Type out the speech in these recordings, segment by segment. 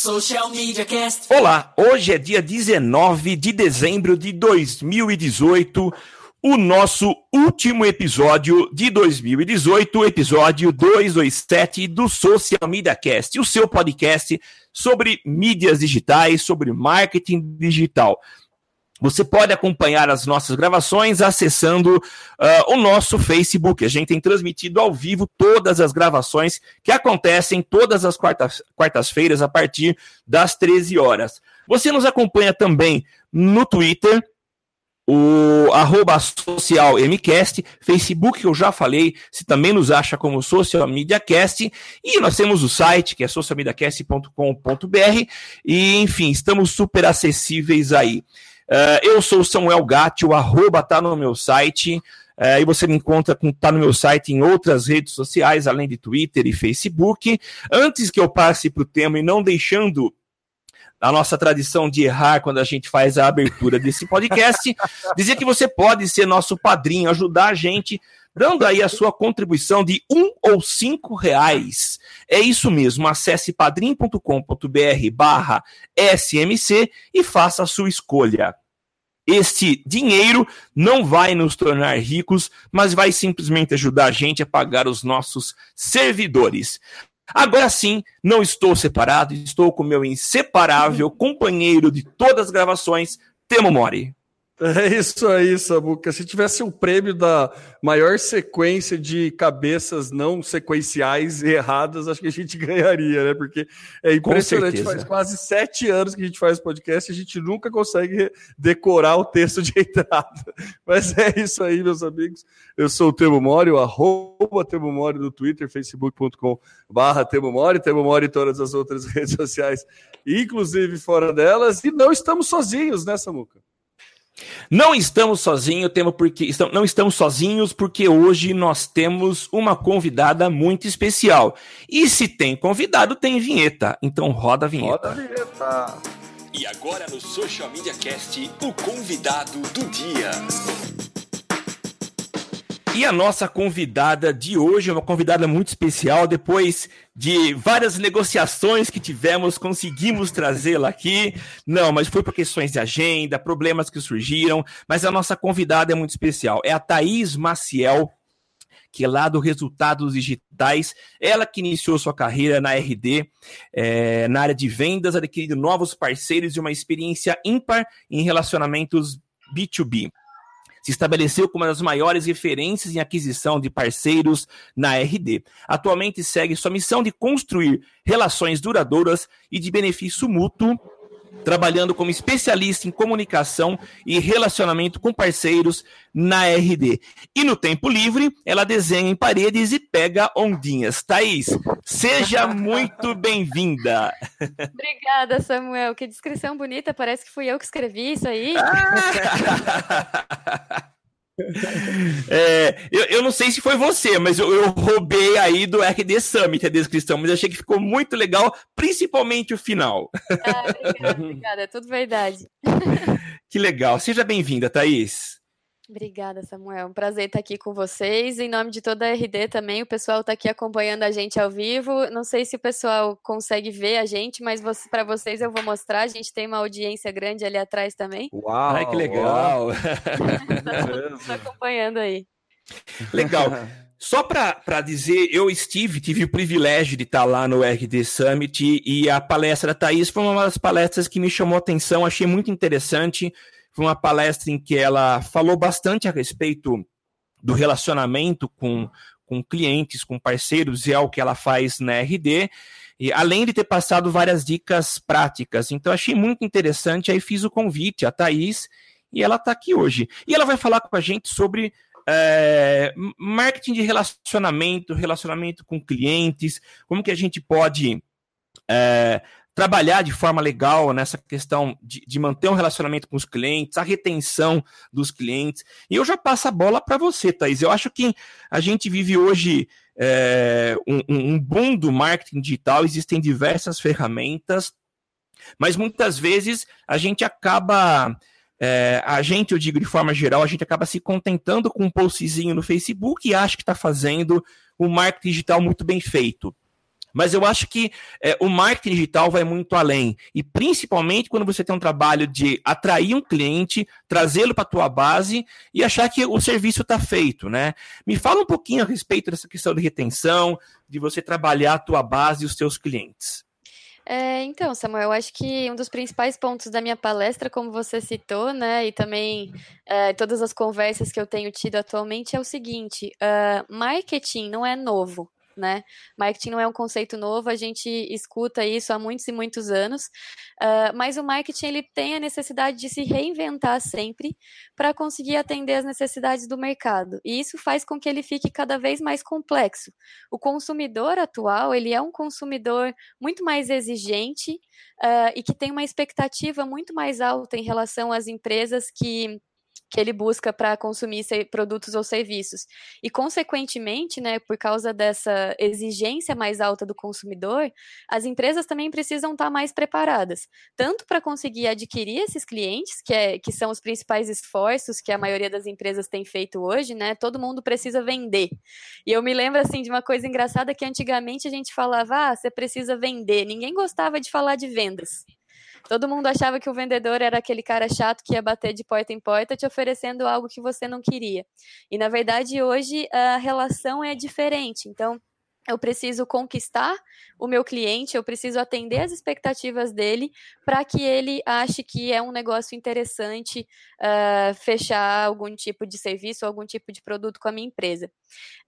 Social Media Cast. Olá, hoje é dia 19 de dezembro de 2018, o nosso último episódio de 2018, episódio 227 do Social Media Cast, o seu podcast sobre mídias digitais, sobre marketing digital. Você pode acompanhar as nossas gravações acessando uh, o nosso Facebook. A gente tem transmitido ao vivo todas as gravações que acontecem todas as quartas, quartas-feiras a partir das 13 horas. Você nos acompanha também no Twitter, o arroba social MCast, Facebook, que eu já falei, se também nos acha como Social Media Cast, e nós temos o site, que é socialmediacast.com.br, e enfim, estamos super acessíveis aí. Uh, eu sou o Samuel Gatti, o arroba tá no meu site. Uh, e você me encontra com tá no meu site em outras redes sociais, além de Twitter e Facebook. Antes que eu passe para o tema e não deixando a nossa tradição de errar quando a gente faz a abertura desse podcast, dizer que você pode ser nosso padrinho, ajudar a gente, dando aí a sua contribuição de um ou cinco reais. É isso mesmo, acesse padrim.com.br barra SMC e faça a sua escolha. Este dinheiro não vai nos tornar ricos, mas vai simplesmente ajudar a gente a pagar os nossos servidores. Agora sim, não estou separado, estou com meu inseparável companheiro de todas as gravações, Temo Mori. É isso aí, Samuca. Se tivesse um prêmio da maior sequência de cabeças não sequenciais erradas, acho que a gente ganharia, né? Porque é impressionante. Faz quase sete anos que a gente faz podcast e a gente nunca consegue decorar o texto de entrada. Mas é isso aí, meus amigos. Eu sou o Temo Mori, o arroba Temo Mori no Twitter, facebook.com barra Temo Mori, Temo Mori em todas as outras redes sociais, inclusive fora delas. E não estamos sozinhos, né, Samuca? Não estamos sozinhos, temos porque não estamos sozinhos porque hoje nós temos uma convidada muito especial. E se tem convidado, tem vinheta. Então roda a vinheta. Roda a vinheta. E agora no Social Media Cast, o convidado do dia. E a nossa convidada de hoje é uma convidada muito especial. Depois de várias negociações que tivemos, conseguimos trazê-la aqui. Não, mas foi por questões de agenda, problemas que surgiram. Mas a nossa convidada é muito especial. É a Thaís Maciel, que é lá do Resultados Digitais. Ela que iniciou sua carreira na RD, é, na área de vendas, adquirindo novos parceiros e uma experiência ímpar em relacionamentos B2B se estabeleceu como uma das maiores referências em aquisição de parceiros na RD. Atualmente segue sua missão de construir relações duradouras e de benefício mútuo trabalhando como especialista em comunicação e relacionamento com parceiros na RD. E no tempo livre, ela desenha em paredes e pega ondinhas. Thaís, seja muito bem-vinda. Obrigada, Samuel. Que descrição bonita. Parece que fui eu que escrevi isso aí. Ah! É, eu, eu, não sei se foi você, mas eu, eu, roubei aí do RD Summit a descrição, mas achei que ficou muito legal, principalmente o final. Ah, obrigada, obrigada, é tudo verdade. Que legal. Seja bem-vinda, Thaís. Obrigada, Samuel. Um prazer estar aqui com vocês. Em nome de toda a RD também, o pessoal está aqui acompanhando a gente ao vivo. Não sei se o pessoal consegue ver a gente, mas para vocês eu vou mostrar. A gente tem uma audiência grande ali atrás também. Uau! Ai, que legal! Está acompanhando aí. Legal. Só para dizer, eu estive, tive o privilégio de estar lá no RD Summit e a palestra da Thaís foi uma das palestras que me chamou a atenção, achei muito interessante. Foi uma palestra em que ela falou bastante a respeito do relacionamento com, com clientes, com parceiros, e é o que ela faz na RD, e além de ter passado várias dicas práticas. Então, achei muito interessante. Aí fiz o convite a Thaís e ela está aqui hoje. E ela vai falar com a gente sobre é, marketing de relacionamento, relacionamento com clientes, como que a gente pode é, trabalhar de forma legal nessa questão de, de, manter um relacionamento com os clientes, a retenção dos clientes. E eu já passo a bola para você, Thaís. Eu acho que a gente vive hoje é, um, um boom do marketing digital, existem diversas ferramentas, mas muitas vezes a gente acaba. É, a gente, eu digo de forma geral, a gente acaba se contentando com um postzinho no Facebook e acha que está fazendo um marketing digital muito bem feito. Mas eu acho que é, o marketing digital vai muito além. E principalmente quando você tem um trabalho de atrair um cliente, trazê-lo para a tua base e achar que o serviço está feito, né? Me fala um pouquinho a respeito dessa questão de retenção, de você trabalhar a tua base e os teus clientes. É, então, Samuel, eu acho que um dos principais pontos da minha palestra, como você citou, né, e também é, todas as conversas que eu tenho tido atualmente, é o seguinte: uh, marketing não é novo né? Marketing não é um conceito novo, a gente escuta isso há muitos e muitos anos, uh, mas o marketing ele tem a necessidade de se reinventar sempre para conseguir atender as necessidades do mercado. E isso faz com que ele fique cada vez mais complexo. O consumidor atual ele é um consumidor muito mais exigente uh, e que tem uma expectativa muito mais alta em relação às empresas que que ele busca para consumir produtos ou serviços. E, consequentemente, né, por causa dessa exigência mais alta do consumidor, as empresas também precisam estar tá mais preparadas, tanto para conseguir adquirir esses clientes, que, é, que são os principais esforços que a maioria das empresas tem feito hoje, né? Todo mundo precisa vender. E eu me lembro, assim, de uma coisa engraçada que antigamente a gente falava, ah, você precisa vender. Ninguém gostava de falar de vendas. Todo mundo achava que o vendedor era aquele cara chato que ia bater de porta em porta te oferecendo algo que você não queria. E na verdade hoje a relação é diferente. Então, eu preciso conquistar o meu cliente, eu preciso atender as expectativas dele para que ele ache que é um negócio interessante uh, fechar algum tipo de serviço, algum tipo de produto com a minha empresa.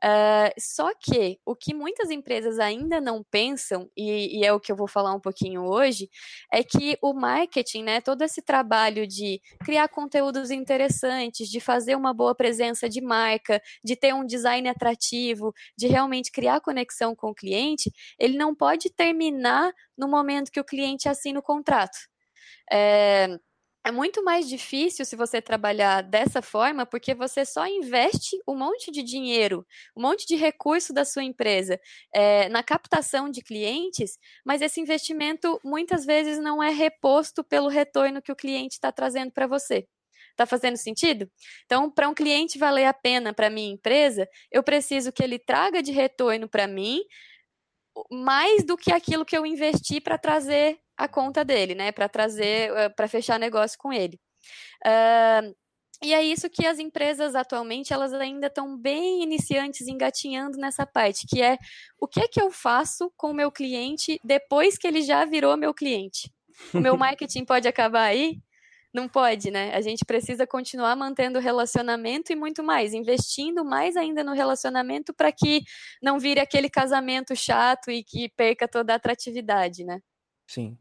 Uh, só que o que muitas empresas ainda não pensam, e, e, é o que eu vou falar um pouquinho hoje, é que o marketing, né, todo esse trabalho de criar conteúdos interessantes, de fazer uma boa presença de marca, de ter um design atrativo, de realmente criar conexão com o cliente, ele não pode terminar no momento que o cliente assina o contrato. É, é muito mais difícil se você trabalhar dessa forma, porque você só investe um monte de dinheiro, um monte de recurso da sua empresa é, na captação de clientes, mas esse investimento muitas vezes não é reposto pelo retorno que o cliente está trazendo para você. Está fazendo sentido? Então, para um cliente valer a pena para minha empresa, eu preciso que ele traga de retorno para mim mais do que aquilo que eu investi para trazer a conta dele, né? Para trazer, uh, para fechar negócio com ele. Uh, e é isso que as empresas atualmente elas ainda estão bem iniciantes, engatinhando nessa parte, que é o que é que eu faço com o meu cliente depois que ele já virou meu cliente. O meu marketing pode acabar aí? Não pode, né? A gente precisa continuar mantendo o relacionamento e muito mais, investindo mais ainda no relacionamento para que não vire aquele casamento chato e que perca toda a atratividade, né? Sim.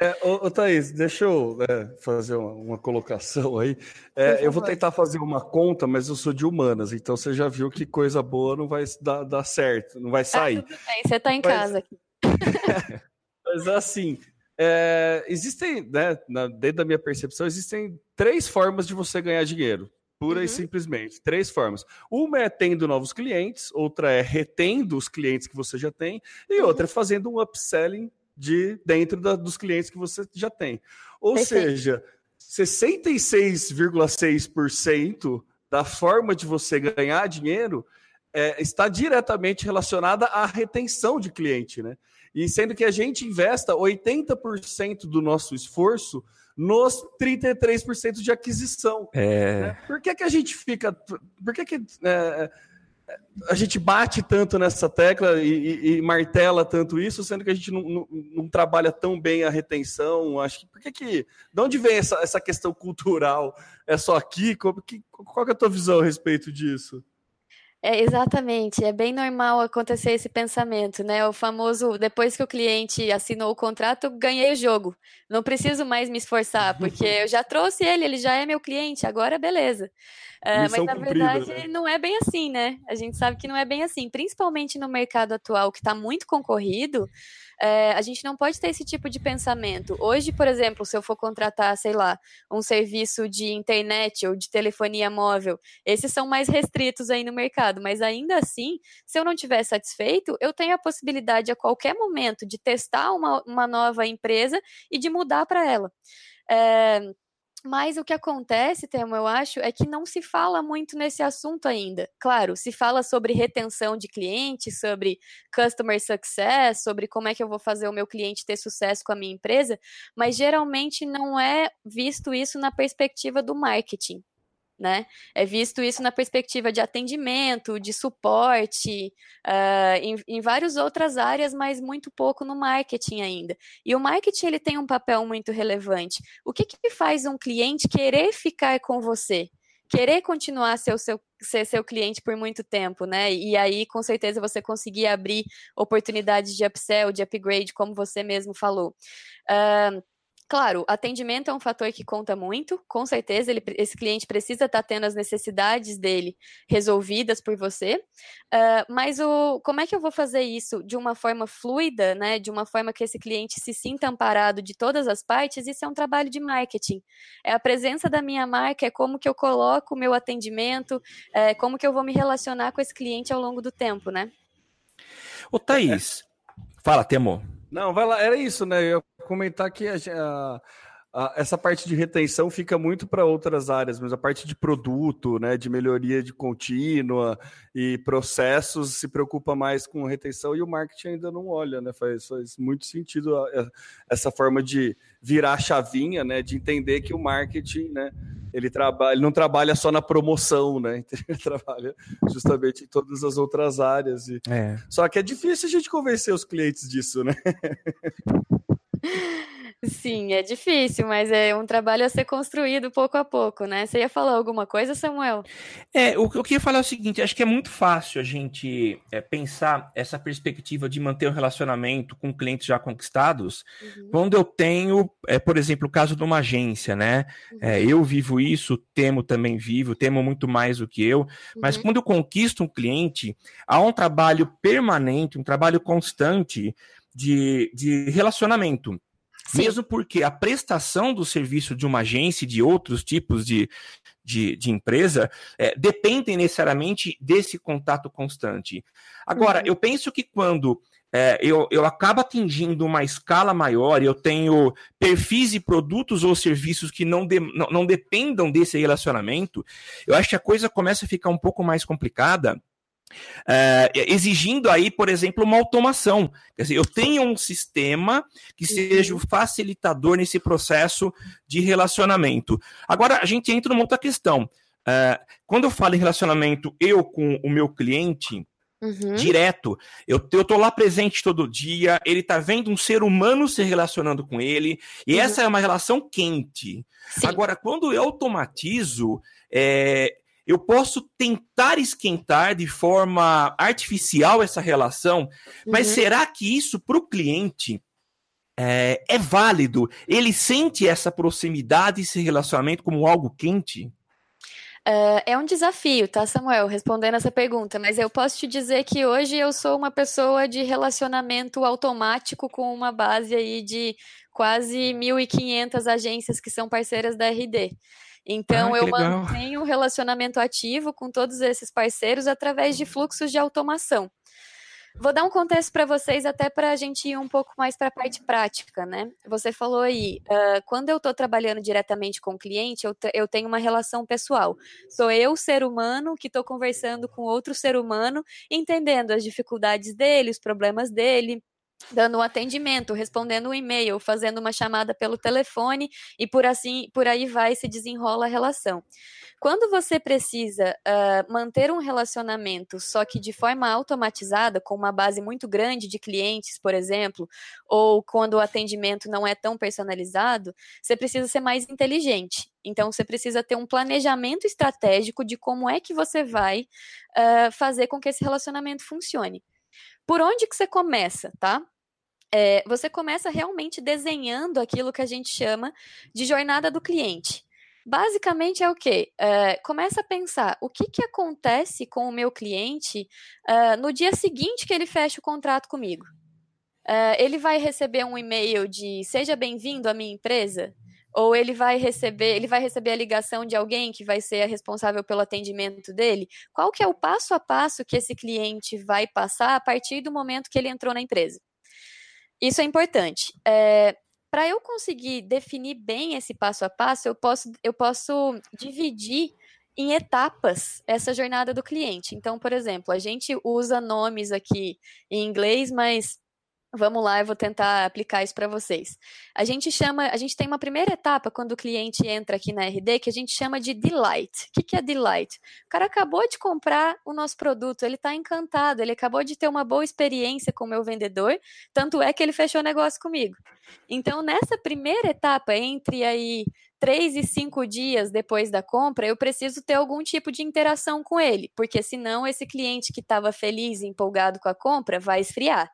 É, ô, ô Thaís, deixa eu é, fazer uma, uma, colocação aí. É, eu vou tentar fazer uma conta, mas eu sou de humanas, então você já viu que coisa boa não vai dar, dar certo, não vai sair. Ah, você está em mas, casa aqui. mas assim, é, existem, né, na, dentro da minha percepção, existem três formas de você ganhar dinheiro. Pura uhum. e simplesmente. Três formas. Uma é tendo novos clientes, outra é retendo os clientes que você já tem, e uhum. outra é fazendo um upselling de dentro da, dos clientes que você já tem. Ou Perfeito. seja, 66,6% da forma de você ganhar dinheiro é, está diretamente relacionada à retenção de cliente, né? E sendo que a gente investa 80% do nosso esforço nos 33% de aquisição. É... Né? Por que, que a gente fica. Por que, que é, a gente bate tanto nessa tecla e, e, e, martela tanto isso, sendo que a gente não, não, não, trabalha tão bem a retenção? Acho que por que, que de onde vem essa, essa questão cultural? É só aqui? Qual, que, qual é a tua visão a respeito disso? É, exatamente, é bem normal acontecer esse pensamento, né? O famoso, depois que o cliente assinou o contrato, ganhei o jogo. Não preciso mais me esforçar, porque eu já trouxe ele, ele já é meu cliente, agora beleza. Uh, mas na verdade né? não é bem assim, né? A gente sabe que não é bem assim, principalmente no mercado atual que está muito concorrido é, a gente não pode ter esse tipo de pensamento. Hoje, por exemplo, se eu for contratar, sei lá, um serviço de internet ou de telefonia móvel, esses são mais restritos aí no mercado, mas ainda assim, se eu não estiver satisfeito, eu tenho a possibilidade a qualquer momento de testar uma, uma nova empresa e de mudar para ela. É, mas o que acontece, Temo, eu acho, é que não se fala muito nesse assunto ainda. Claro, se fala sobre retenção de clientes, sobre customer success, sobre como é que eu vou fazer o meu cliente ter sucesso com a minha empresa, mas geralmente não é visto isso na perspectiva do marketing né? É visto isso na perspectiva de atendimento, de suporte, uh, em, em várias outras áreas, mas muito pouco no marketing ainda. E o marketing ele tem um papel muito relevante. O que, que faz um cliente querer ficar com você? Querer continuar ser, seu, ser seu cliente por muito tempo, né? E aí, com certeza, você conseguir abrir oportunidades de upsell, de upgrade, como você mesmo falou. Uh, Claro, atendimento é um fator que conta muito, com certeza ele, esse cliente precisa estar tá tendo as necessidades dele resolvidas por você, uh, mas o, como é que eu vou fazer isso de uma forma fluida, né, de uma forma que esse cliente se sinta amparado de todas as partes, isso é um trabalho de marketing. É a presença da minha marca, é como que eu coloco o meu atendimento, é como que eu vou me relacionar com esse cliente ao longo do tempo, né? Ô Thaís, fala, Temo. Não, vai lá, era isso, né? Eu comentar que a, a, a, essa parte de retenção fica muito para outras áreas, mas a parte de produto, né, de melhoria de contínua e processos se preocupa mais com retenção e o marketing ainda não olha, né? Faz, faz muito sentido essa forma de virar a chavinha, né? De entender que o marketing, né? ele trabalha, ele não trabalha só na promoção, né? Ele trabalha justamente em todas as outras áreas. E... É. Só que é difícil a gente convencer os clientes disso, né? Sim, é difícil, mas é um trabalho a ser construído pouco a pouco, né? Você ia falar alguma coisa, Samuel? É, o que eu queria falar é o seguinte: acho que é muito fácil a gente é, pensar essa perspectiva de manter um relacionamento com clientes já conquistados uhum. quando eu tenho, é, por exemplo, o caso de uma agência, né? É, uhum. eu vivo isso, temo também vivo, temo muito mais do que eu, mas uhum. quando eu conquisto um cliente, há um trabalho permanente, um trabalho constante de, de relacionamento. Sim. Mesmo porque a prestação do serviço de uma agência e de outros tipos de, de, de empresa é, dependem necessariamente desse contato constante. Agora, uhum. eu penso que quando é, eu, eu acabo atingindo uma escala maior, eu tenho perfis e produtos ou serviços que não, de, não, não dependam desse relacionamento, eu acho que a coisa começa a ficar um pouco mais complicada é, exigindo aí, por exemplo, uma automação. Quer dizer, eu tenho um sistema que seja o facilitador nesse processo de relacionamento. Agora, a gente entra numa outra questão. É, quando eu falo em relacionamento eu com o meu cliente, Uhum. direto. Eu, eu tô lá presente todo dia, ele tá vendo um ser humano se relacionando com ele, e uhum. essa é uma relação quente. Sim. Agora, quando eu automatizo, é, eu posso tentar esquentar de forma artificial essa relação, mas uhum. será que isso para o cliente é, é, válido? Ele sente essa proximidade, esse relacionamento como algo quente? Uh, é um desafio, tá, Samuel, respondendo essa pergunta, mas eu posso te dizer que hoje eu sou uma pessoa de relacionamento automático com uma base aí de quase 1.500 agências que são parceiras da RD. Então, ah, eu legal. mantenho um relacionamento ativo com todos esses parceiros através de fluxos de automação. Vou dar um contexto para vocês, até para a gente ir um pouco mais para a parte prática, né? Você falou aí, uh, quando eu estou trabalhando diretamente com o cliente, eu, eu tenho uma relação pessoal. Sou eu, ser humano, que estou conversando com outro ser humano, entendendo as dificuldades dele, os problemas dele, dando um atendimento, respondendo um e-mail, fazendo uma chamada pelo telefone e por assim, por aí vai se desenrola a relação. Quando você precisa uh, manter um relacionamento, só que de forma automatizada, com uma base muito grande de clientes, por exemplo, ou quando o atendimento não é tão personalizado, você precisa ser mais inteligente. Então, você precisa ter um planejamento estratégico de como é que você vai uh, fazer com que esse relacionamento funcione. Por onde que você começa, tá? É, você começa realmente desenhando aquilo que a gente chama de jornada do cliente. Basicamente é o quê? É, começa a pensar o que, que acontece com o meu cliente uh, no dia seguinte que ele fecha o contrato comigo. Uh, ele vai receber um e-mail de seja bem-vindo à minha empresa? Ou ele vai receber, ele vai receber a ligação de alguém que vai ser responsável pelo atendimento dele? Qual que é o passo a passo que esse cliente vai passar a partir do momento que ele entrou na empresa? Isso é importante. É, para eu conseguir definir bem esse passo a passo, eu posso, eu posso dividir em etapas essa jornada do cliente. Então, por exemplo, a gente usa nomes aqui em inglês, mas Vamos lá, eu vou tentar aplicar isso para vocês. A gente chama, a gente tem uma primeira etapa quando o cliente entra aqui na RD que a gente chama de delight. O que, que é delight? O cara acabou de comprar o nosso produto, ele está encantado, ele acabou de ter uma boa experiência com o meu vendedor, tanto é que ele fechou negócio comigo. Então, nessa primeira etapa, entre aí três e cinco dias depois da compra, eu preciso ter algum tipo de interação com ele, porque senão esse cliente que estava feliz e empolgado com a compra vai esfriar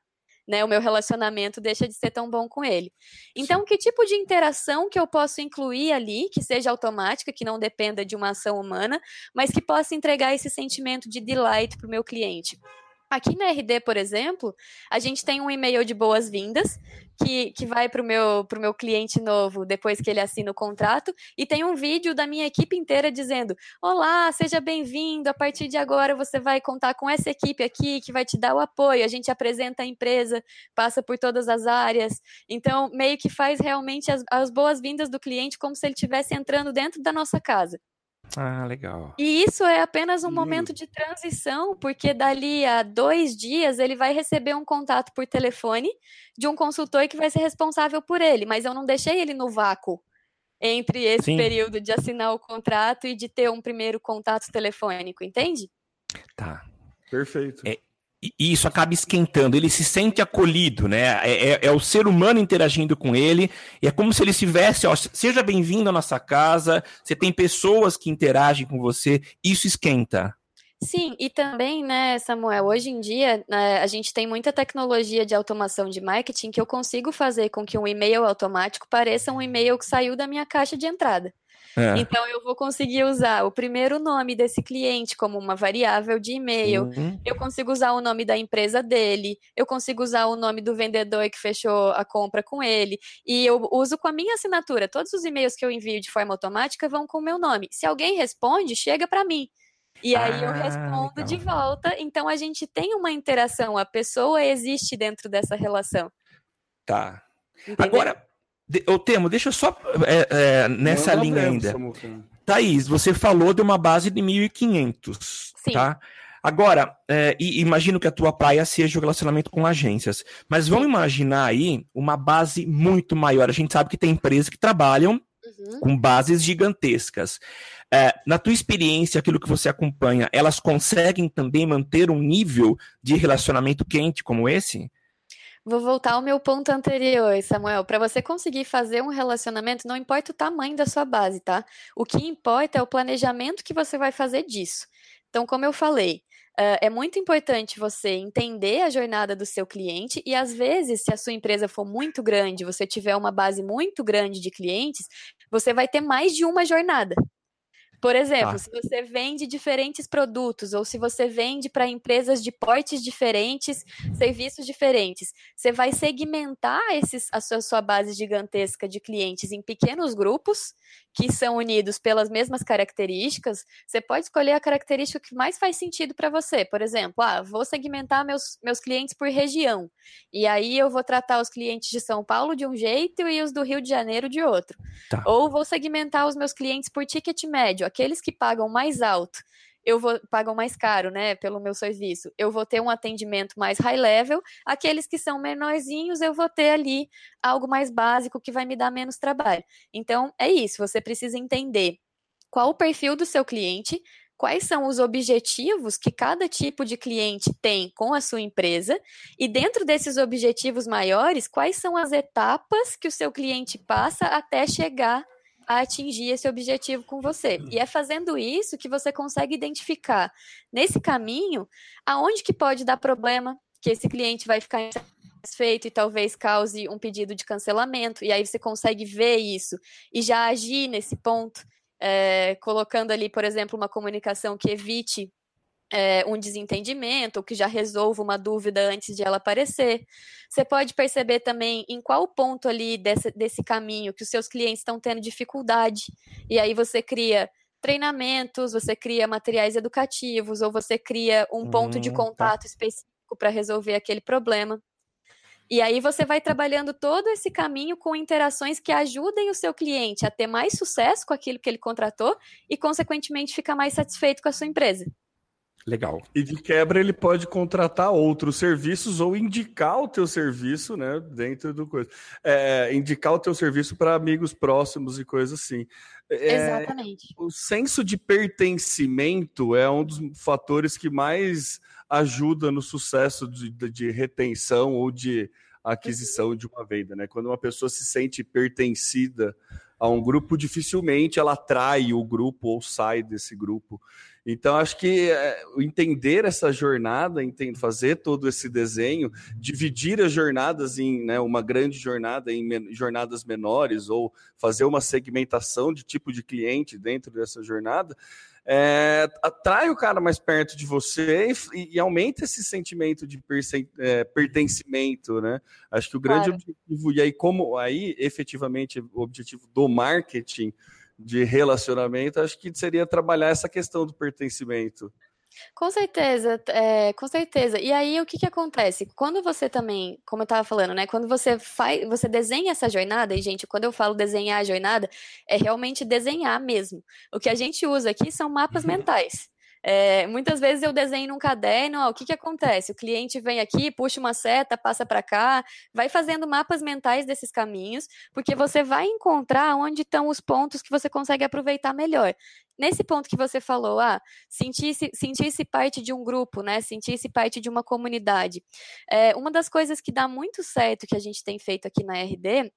né, o meu relacionamento deixa de ser tão bom com ele. Então, que tipo de interação que eu posso incluir ali, que seja automática, que não dependa de uma ação humana, mas que possa entregar esse sentimento de delight para o meu cliente? Aqui na RD, por exemplo, a gente tem um e-mail de boas-vindas que, que vai para o meu, pro meu cliente novo depois que ele assina o contrato, e tem um vídeo da minha equipe inteira dizendo: Olá, seja bem-vindo, a partir de agora você vai contar com essa equipe aqui que vai te dar o apoio. A gente apresenta a empresa, passa por todas as áreas. Então, meio que faz realmente as, as boas-vindas do cliente como se ele estivesse entrando dentro da nossa casa. Ah, legal. E isso é apenas um momento de transição, porque dali a dois dias ele vai receber um contato por telefone de um consultor que vai ser responsável por ele, mas eu não deixei ele no vácuo entre esse Sim. período de assinar o contrato e de ter um primeiro contato telefônico, entende? Tá. Perfeito. É, e isso acaba esquentando, ele se sente acolhido, né? É, é, é, o ser humano interagindo com ele, e é como se ele estivesse, ó, seja bem-vindo à nossa casa, você tem pessoas que interagem com você, isso esquenta. Sim, e também, né, Samuel, hoje em dia né, a gente tem muita tecnologia de automação de marketing que eu consigo fazer com que um e-mail automático pareça um e-mail que saiu da minha caixa de entrada. É. Então eu vou conseguir usar o primeiro nome desse cliente como uma variável de e-mail. Uhum. Eu consigo usar o nome da empresa dele. Eu consigo usar o nome do vendedor que fechou a compra com ele. E eu uso com a minha assinatura. Todos os e-mails que eu envio de forma automática vão com o meu nome. Se alguém responde, chega para mim. E aí eu ah, respondo legal. de volta. Então a gente tem uma interação, a pessoa existe dentro dessa relação. Tá. Entendeu? Agora, de, ô, Temo, deixa eu só é, é, nessa Não linha ainda. Thaís, você falou de uma base de 1.500, Sim. tá? Agora, é, imagino que a tua praia seja o relacionamento com agências, mas vamos imaginar aí uma base muito maior. A gente sabe que tem empresas que trabalham uhum. com bases gigantescas. É, na tua experiência, aquilo que você acompanha, elas conseguem também manter um nível de relacionamento quente como esse? Vou voltar ao meu ponto anterior, Samuel. Para você conseguir fazer um relacionamento, não importa o tamanho da sua base, tá? O que importa é o planejamento que você vai fazer disso. Então, como eu falei, uh, é muito importante você entender a jornada do seu cliente e, às vezes, se a sua empresa for muito grande, você tiver uma base muito grande de clientes, você vai ter mais de uma jornada. Por exemplo, tá. se você vende diferentes produtos ou se você vende para empresas de portes diferentes, serviços diferentes, você vai segmentar esses, a sua, sua base gigantesca de clientes em pequenos grupos que são unidos pelas mesmas características. Você pode escolher a característica que mais faz sentido para você. Por exemplo, ah, vou segmentar meus, meus clientes por região. E aí eu vou tratar os clientes de São Paulo de um jeito e os do Rio de Janeiro de outro. Tá. Ou vou segmentar os meus clientes por ticket médio aqueles que pagam mais alto, eu vou pagam mais caro, né, pelo meu serviço. Eu vou ter um atendimento mais high level. Aqueles que são menorzinhos, eu vou ter ali algo mais básico que vai me dar menos trabalho. Então, é isso, você precisa entender qual o perfil do seu cliente, quais são os objetivos que cada tipo de cliente tem com a sua empresa e dentro desses objetivos maiores, quais são as etapas que o seu cliente passa até chegar a atingir esse objetivo com você. E é fazendo isso que você consegue identificar nesse caminho aonde que pode dar problema, que esse cliente vai ficar insatisfeito e talvez cause um pedido de cancelamento. E aí você consegue ver isso e já agir nesse ponto, é, colocando ali, por exemplo, uma comunicação que evite é, um desentendimento ou que já resolva uma dúvida antes de ela aparecer. Você pode perceber também em qual ponto ali desse, desse caminho que os seus clientes estão tendo dificuldade. E aí você cria treinamentos, você cria materiais educativos ou você cria um ponto de uhum, tá. contato tá. específico para resolver aquele problema. E aí você vai trabalhando todo esse caminho com interações que ajudem o seu cliente a ter mais sucesso com aquilo que ele contratou e, consequentemente, ficar mais satisfeito com a sua empresa. Legal. E de quebra ele pode contratar outros serviços ou indicar o teu serviço, né, dentro do coisa. É, indicar o teu serviço para amigos próximos e coisas assim. É, Exatamente. O senso de pertencimento é um dos fatores que mais ajuda no sucesso de, de retenção ou de aquisição de uma venda, né? Quando uma pessoa se sente pertencida a um grupo, dificilmente ela atrai o grupo ou sai desse grupo. Então, acho que é, entender essa jornada, entender, fazer todo esse desenho, dividir as jornadas em né, uma grande jornada em men jornadas menores, ou fazer uma segmentação de tipo de cliente dentro dessa jornada, é, atrai o cara mais perto de você e, e aumenta esse sentimento de é, pertencimento, né? Acho que o grande claro. objetivo, e aí, como aí efetivamente o objetivo do marketing de relacionamento, acho que seria trabalhar essa questão do pertencimento. Com certeza, é, com certeza. E aí o que, que acontece? Quando você também, como eu estava falando, né? Quando você faz, você desenha essa jornada, e gente, quando eu falo desenhar a jornada, é realmente desenhar mesmo. O que a gente usa aqui são mapas mentais. É, muitas vezes eu desenho num caderno, ó, o que, que acontece? O cliente vem aqui, puxa uma seta, passa para cá, vai fazendo mapas mentais desses caminhos, porque você vai encontrar onde estão os pontos que você consegue aproveitar melhor. Nesse ponto que você falou, ah, sentir-se sentir parte de um grupo, né? Sentir-se parte de uma comunidade. É, uma das coisas que dá muito certo que a gente tem feito aqui na RD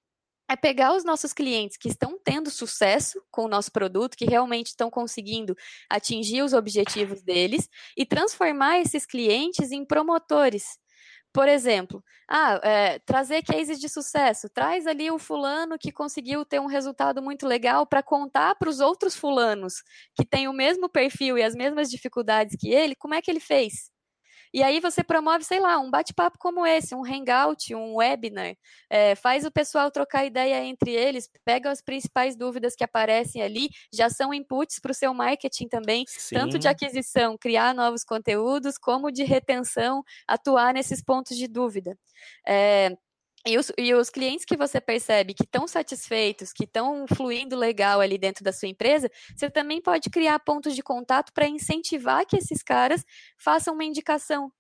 é pegar os nossos clientes que estão tendo sucesso com o nosso produto, que realmente estão conseguindo atingir os objetivos deles, e transformar esses clientes em promotores. Por exemplo, ah, é, trazer cases de sucesso. Traz ali o fulano que conseguiu ter um resultado muito legal para contar para os outros fulanos que têm o mesmo perfil e as mesmas dificuldades que ele, como é que ele fez. E aí você promove, sei lá, um bate-papo como esse, um hangout, um webinar, é, faz o pessoal trocar ideia entre eles, pega as principais dúvidas que aparecem ali, já são inputs para o seu marketing também, Sim. tanto de aquisição, criar novos conteúdos, como de retenção, atuar nesses pontos de dúvida. É, e os, e os, clientes que você percebe que estão satisfeitos, que estão fluindo legal ali dentro da sua empresa, você também pode criar pontos de contato para incentivar que esses caras façam uma indicação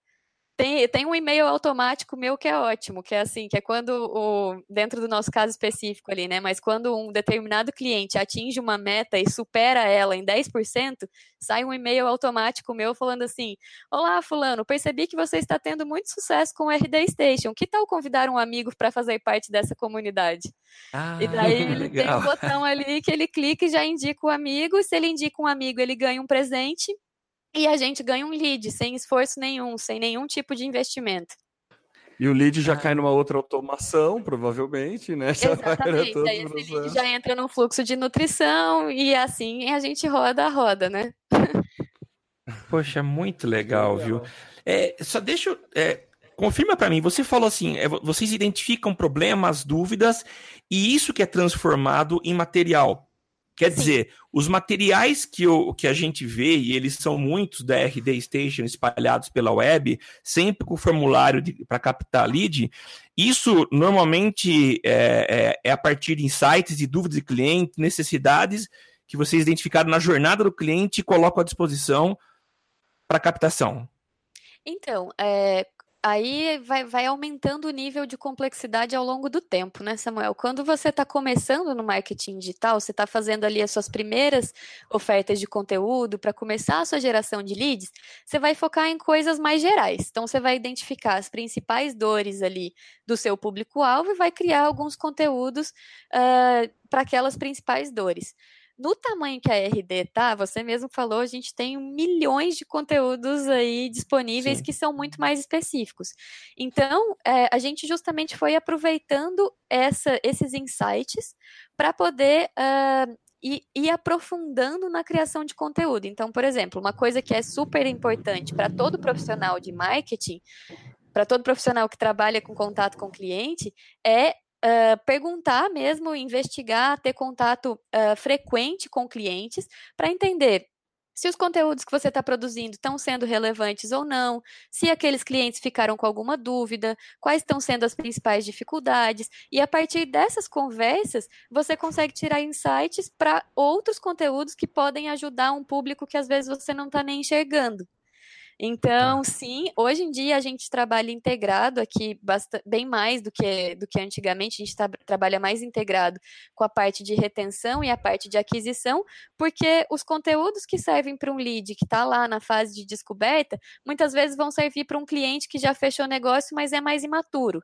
tem, tem um e-mail automático meu que é ótimo, que é assim, que é quando o, dentro do nosso caso específico ali, né, mas quando um determinado cliente atinge uma meta e supera ela em 10%, sai um e-mail automático meu falando assim, olá fulano, percebi que você está tendo muito sucesso com o RD Station, que tal convidar um amigo para fazer parte dessa comunidade? Ah, e daí ele legal. tem um botão ali que ele clica e já indica o amigo, se ele indica um amigo ele ganha um presente, e a gente ganha um lead sem esforço nenhum, sem nenhum tipo de investimento. E o lead já ah. cai numa outra automação, provavelmente, né? Já Exatamente. Aí esse lead já entra num fluxo de nutrição e assim a gente roda a roda, né? Poxa, muito legal, viu? É, só deixa eu. É, confirma para mim, você falou assim: é, vocês identificam problemas, dúvidas, e isso que é transformado em material. Quer Sim. dizer, os materiais que, o, que a gente vê, e eles são muitos da RD Station espalhados pela web, sempre com formulário para captar lead, isso normalmente é, é, é, a partir de insights e dúvidas de cliente, necessidades que vocês identificaram na jornada do cliente e colocam à disposição para captação. Então, é, aí vai, vai aumentando o nível de complexidade ao longo do tempo, né, Samuel? Quando você está começando no marketing digital, você está fazendo ali as suas primeiras ofertas de conteúdo para começar a sua geração de leads, você vai focar em coisas mais gerais. Então, você vai identificar as principais dores ali do seu público-alvo e vai criar alguns conteúdos uh, para aquelas principais dores no tamanho que a RD tá, você mesmo falou, a gente tem milhões de conteúdos aí disponíveis Sim. que são muito mais específicos. Então, é, a gente justamente foi aproveitando essa, esses insights para poder uh, aprofundando na criação de conteúdo. Então, por exemplo, uma coisa que é super importante para todo profissional de marketing para todo profissional que trabalha com contato com o cliente é uh, perguntar mesmo, investigar, ter contato uh, frequente com clientes para entender se os conteúdos que você está produzindo estão sendo relevantes ou não, se aqueles clientes ficaram com alguma dúvida, quais estão sendo as principais dificuldades, e a partir dessas conversas, você consegue tirar insights para outros conteúdos que podem ajudar um público que às vezes você não está nem enxergando. Então, tá. sim, hoje em dia a gente trabalha integrado aqui bastante, bem mais do que, do que antigamente, a gente tá, trabalha mais integrado com a parte de retenção e a parte de aquisição, porque os conteúdos que servem para um lead que está lá na fase de descoberta, muitas vezes vão servir para um cliente que já fechou o negócio, mas é mais imaturo.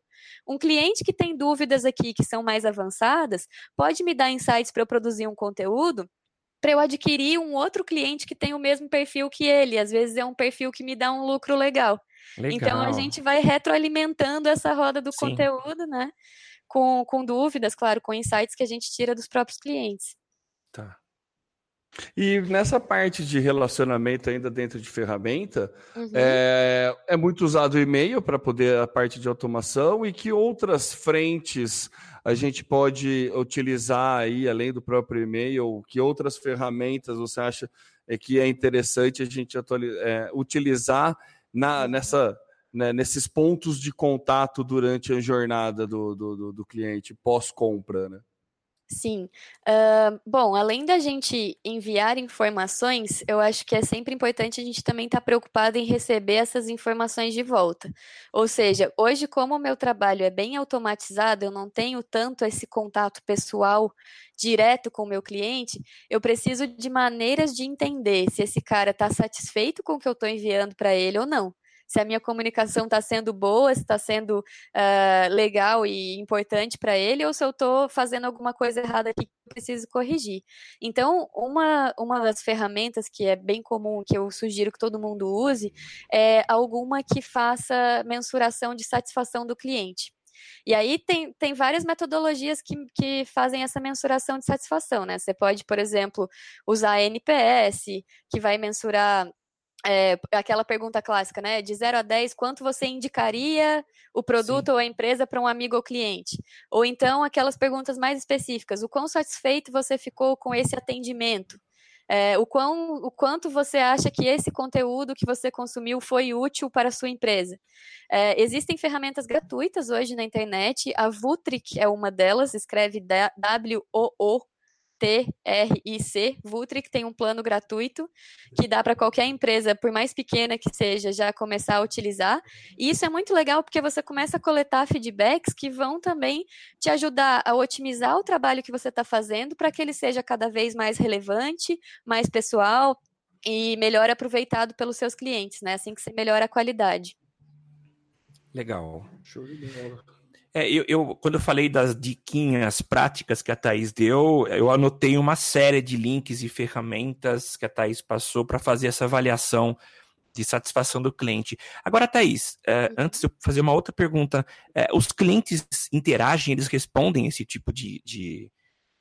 Um cliente que tem dúvidas aqui que são mais avançadas, pode me dar insights para eu produzir um conteúdo para eu adquirir um outro cliente que tem o mesmo perfil que ele. Às vezes é um perfil que me dá um lucro legal. legal. Então a gente vai retroalimentando essa roda do Sim. conteúdo, né? Com, com dúvidas, claro, com insights que a gente tira dos próprios clientes. Tá. E nessa parte de relacionamento ainda dentro de ferramenta, uhum. é, é muito usado o e-mail para poder a parte de automação e que outras frentes a gente pode utilizar aí, além do próprio e-mail, que outras ferramentas você acha é, que é interessante a gente é, utilizar na, nessa, né, nesses pontos de contato durante a jornada do, do, do cliente pós-compra, né? Sim. Uh, bom, além da gente enviar informações, eu acho que é sempre importante a gente também estar tá preocupado em receber essas informações de volta. Ou seja, hoje, como o meu trabalho é bem automatizado, eu não tenho tanto esse contato pessoal direto com o meu cliente, eu preciso de maneiras de entender se esse cara está satisfeito com o que eu estou enviando para ele ou não se a minha comunicação está sendo boa, se está sendo uh, legal e importante para ele, ou se eu estou fazendo alguma coisa errada aqui que eu preciso corrigir. Então, uma, uma das ferramentas que é bem comum, que eu sugiro que todo mundo use, é alguma que faça mensuração de satisfação do cliente. E aí tem, tem várias metodologias que, que fazem essa mensuração de satisfação, né? Você pode, por exemplo, usar NPS, que vai mensurar é, aquela pergunta clássica, né? De 0 a 10, quanto você indicaria o produto Sim. ou a empresa para um amigo ou cliente? Ou então aquelas perguntas mais específicas, o quão satisfeito você ficou com esse atendimento? É, o, quão, o quanto você acha que esse conteúdo que você consumiu foi útil para a sua empresa. É, existem ferramentas gratuitas hoje na internet, a Vutric é uma delas, escreve W-O-O TRIC, Vutric tem um plano gratuito que dá para qualquer empresa, por mais pequena que seja, já começar a utilizar. E isso é muito legal porque você começa a coletar feedbacks que vão também te ajudar a otimizar o trabalho que você está fazendo para que ele seja cada vez mais relevante, mais pessoal e melhor aproveitado pelos seus clientes, né? Assim que você melhora a qualidade. Legal. Show de bola. É, eu, eu, quando eu falei das diquinhas práticas que a Thaís deu, eu anotei uma série de links e ferramentas que a Thaís passou para fazer essa avaliação de satisfação do cliente. Agora, Thaís, é, uhum. antes de eu fazer uma outra pergunta, é, os clientes interagem, eles respondem esse tipo de, de,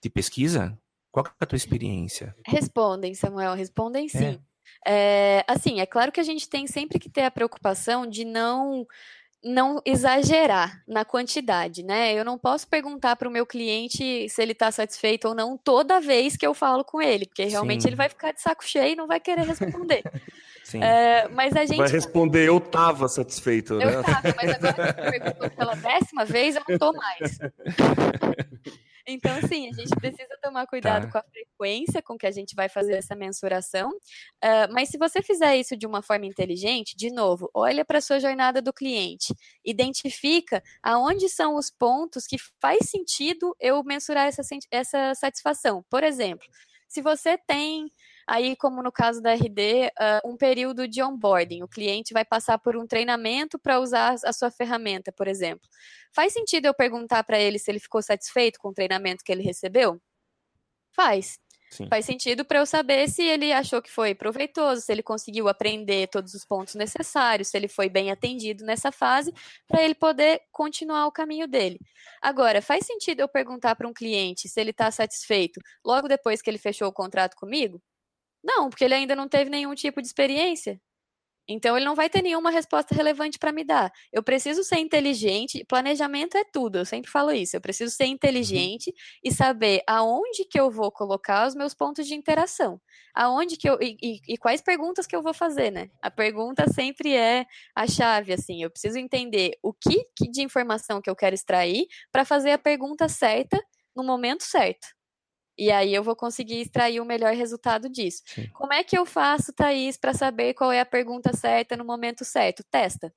de pesquisa? Qual é a tua experiência? Respondem, Samuel, respondem sim. É. é assim, é claro que a gente tem sempre que ter a preocupação de não não exagerar na quantidade, né? Eu não posso perguntar para o meu cliente se ele está satisfeito ou não toda vez que eu falo com ele, porque realmente Sim. ele vai ficar de saco cheio e não vai querer responder. Sim. É, mas a gente vai responder eu estava satisfeito, né? Eu estava, mas agora que perguntou pela décima vez eu não estou mais. Então, sim, a gente precisa tomar cuidado tá. com a frequência com que a gente vai fazer essa mensuração. Uh, mas se você fizer isso de uma forma inteligente, de novo, olha para a sua jornada do cliente, identifica aonde são os pontos que faz sentido eu mensurar essa, essa satisfação. Por exemplo, se você tem Aí, como no caso da RD, uh, ah, um período de onboarding. O cliente vai passar por um treinamento para usar a sua ferramenta, por exemplo. Faz sentido eu perguntar para ele se ele ficou satisfeito com o treinamento que ele recebeu? Faz. Sim. Faz sentido para eu saber se ele achou que foi proveitoso, se ele conseguiu aprender todos os pontos necessários, se ele foi bem atendido nessa fase, para ele poder continuar o caminho dele. Agora, faz sentido eu perguntar para um cliente se ele está satisfeito logo depois que ele fechou o contrato comigo? Não, porque ele ainda não teve nenhum tipo de experiência. Então ele não vai ter nenhuma resposta relevante para me dar. Eu preciso ser inteligente, planejamento é tudo, eu sempre falo isso. Eu preciso ser uhum. inteligente uhum. e saber aonde que eu vou colocar os meus pontos de interação. Aonde que eu e, e, e quais perguntas que eu vou fazer, né? A pergunta sempre é a chave assim. Eu preciso entender o que, que de informação que eu quero extrair para fazer a pergunta certa no momento certo. E aí eu vou conseguir extrair o melhor resultado disso. Sim. Como é que eu faço, Thaís, para saber qual é a pergunta certa no momento certo? Testa.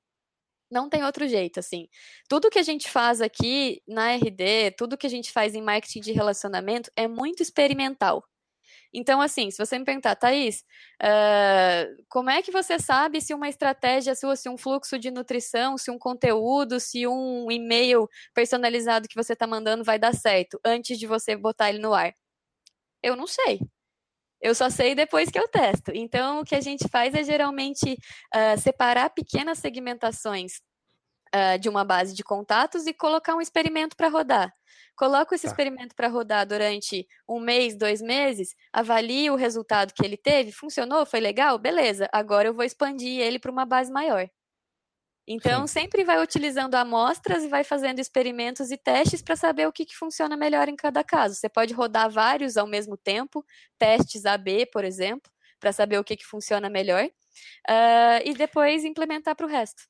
Não tem outro jeito, assim. Tudo que a gente faz aqui na RD, tudo que a gente faz em marketing de relacionamento é muito experimental. Então, assim, se você me perguntar, Thaís, uh, como é que você sabe se uma estratégia sua, se um fluxo de nutrição, se um conteúdo, se um e-mail personalizado que você está mandando vai dar certo antes de você botar ele no ar? Eu não sei. Eu só sei depois que eu testo. Então, o que a gente faz é geralmente uh, separar pequenas segmentações uh, de uma base de contatos e colocar um experimento para rodar. Coloco esse tá. experimento para rodar durante um mês, dois meses, avalio o resultado que ele teve, funcionou, foi legal, beleza. Agora eu vou expandir ele para uma base maior. Então, Sim. sempre vai utilizando amostras e vai fazendo experimentos e testes para saber o que, que funciona melhor em cada caso. Você pode rodar vários ao mesmo tempo, testes AB, por exemplo, para saber o que, que funciona melhor, uh, e depois implementar para o resto.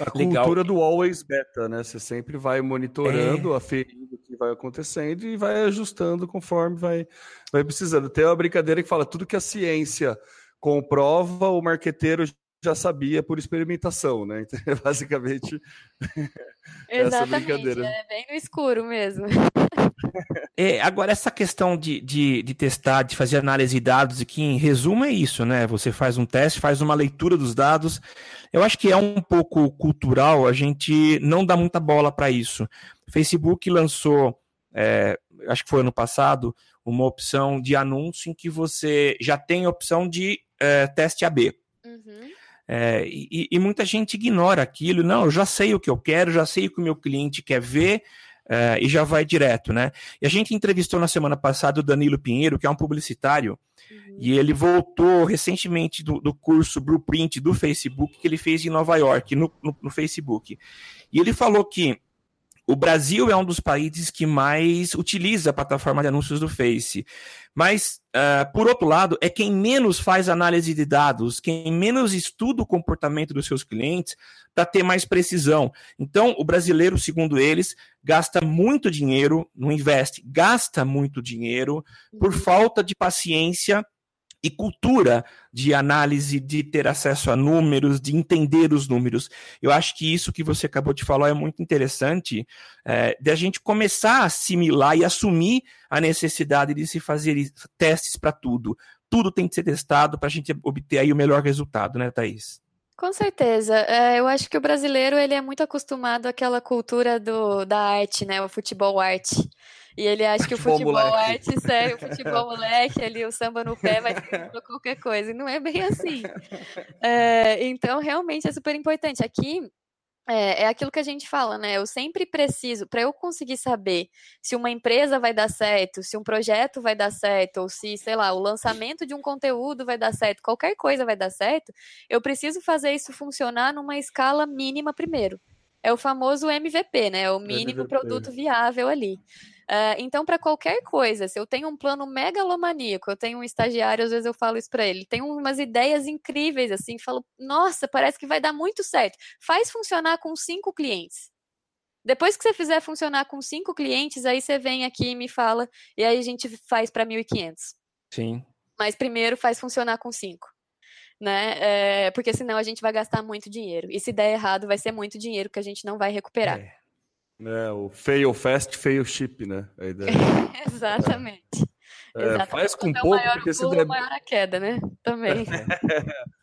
A Legal. cultura do always beta, né? Você sempre vai monitorando, é... aferindo o que vai acontecendo e vai ajustando conforme vai, vai precisando. Tem uma brincadeira que fala tudo que a ciência comprova, o marqueteiro já sabia por experimentação, né? Então, é basicamente essa brincadeira. É bem no escuro mesmo. É, agora, essa questão de, de, de, testar, de fazer análise de dados, e que em resumo é isso, né? Você faz um teste, faz uma leitura dos dados. Eu acho que é um pouco cultural, a gente não dá muita bola para isso. O Facebook lançou, é, acho que foi ano passado, uma opção de anúncio em que você já tem a opção de é, teste AB. Uhum. É, e, e, muita gente ignora aquilo. Não, eu já sei o que eu quero, já sei o que o meu cliente quer ver. É, e já vai direto, né? E a gente entrevistou na semana passada o Danilo Pinheiro, que é um publicitário, uhum. e ele voltou recentemente do, do, curso Blueprint do Facebook que ele fez em Nova York, no, no, no Facebook. E ele falou que o Brasil é um dos países que mais utiliza a plataforma de anúncios do Face. Mas, uh, por outro lado, é quem menos faz análise de dados, quem menos estuda o comportamento dos seus clientes para ter mais precisão. Então, o brasileiro, segundo eles, gasta muito dinheiro, não investe, gasta muito dinheiro por uhum. falta de paciência e cultura de análise, de ter acesso a números, de entender os números. Eu acho que isso que você acabou de falar é muito interessante, é, de a gente começar a assimilar e assumir a necessidade de se fazer testes para tudo. Tudo tem que ser testado para a gente obter aí o melhor resultado, né, Thaís? Com certeza. É, eu acho que o brasileiro ele é muito acostumado àquela cultura do, da arte, né? O futebol arte. E ele acha que o futebol moleque. arte segue o futebol moleque, ali o samba no pé vai ser qualquer coisa. E não é bem assim. É, então, realmente é super importante. Aqui é, é, aquilo que a gente fala, né? Eu sempre preciso, para eu conseguir saber se uma empresa vai dar certo, se um projeto vai dar certo, ou se, sei lá, o lançamento de um conteúdo vai dar certo, qualquer coisa vai dar certo, eu preciso fazer isso funcionar numa escala mínima primeiro. É o famoso MVP, né? É o mínimo MVP. produto viável ali. Uh, então, para qualquer coisa, se eu tenho um plano megalomaníaco, eu tenho um estagiário, às vezes eu falo isso para ele, tem umas ideias incríveis, assim, falo, nossa, parece que vai dar muito certo. Faz funcionar com cinco clientes. Depois que você fizer funcionar com cinco clientes, aí você vem aqui e me fala, e aí a gente faz para 1.500. Sim. Mas primeiro faz funcionar com cinco. Né? É, porque senão a gente vai gastar muito dinheiro. E se der errado, vai ser muito dinheiro que a gente não vai recuperar. É. É, o fail fast, fail chip, né? A ideia. Exatamente. É, Exatamente. Faz com pouco, porque se der... maior a queda, né? Também.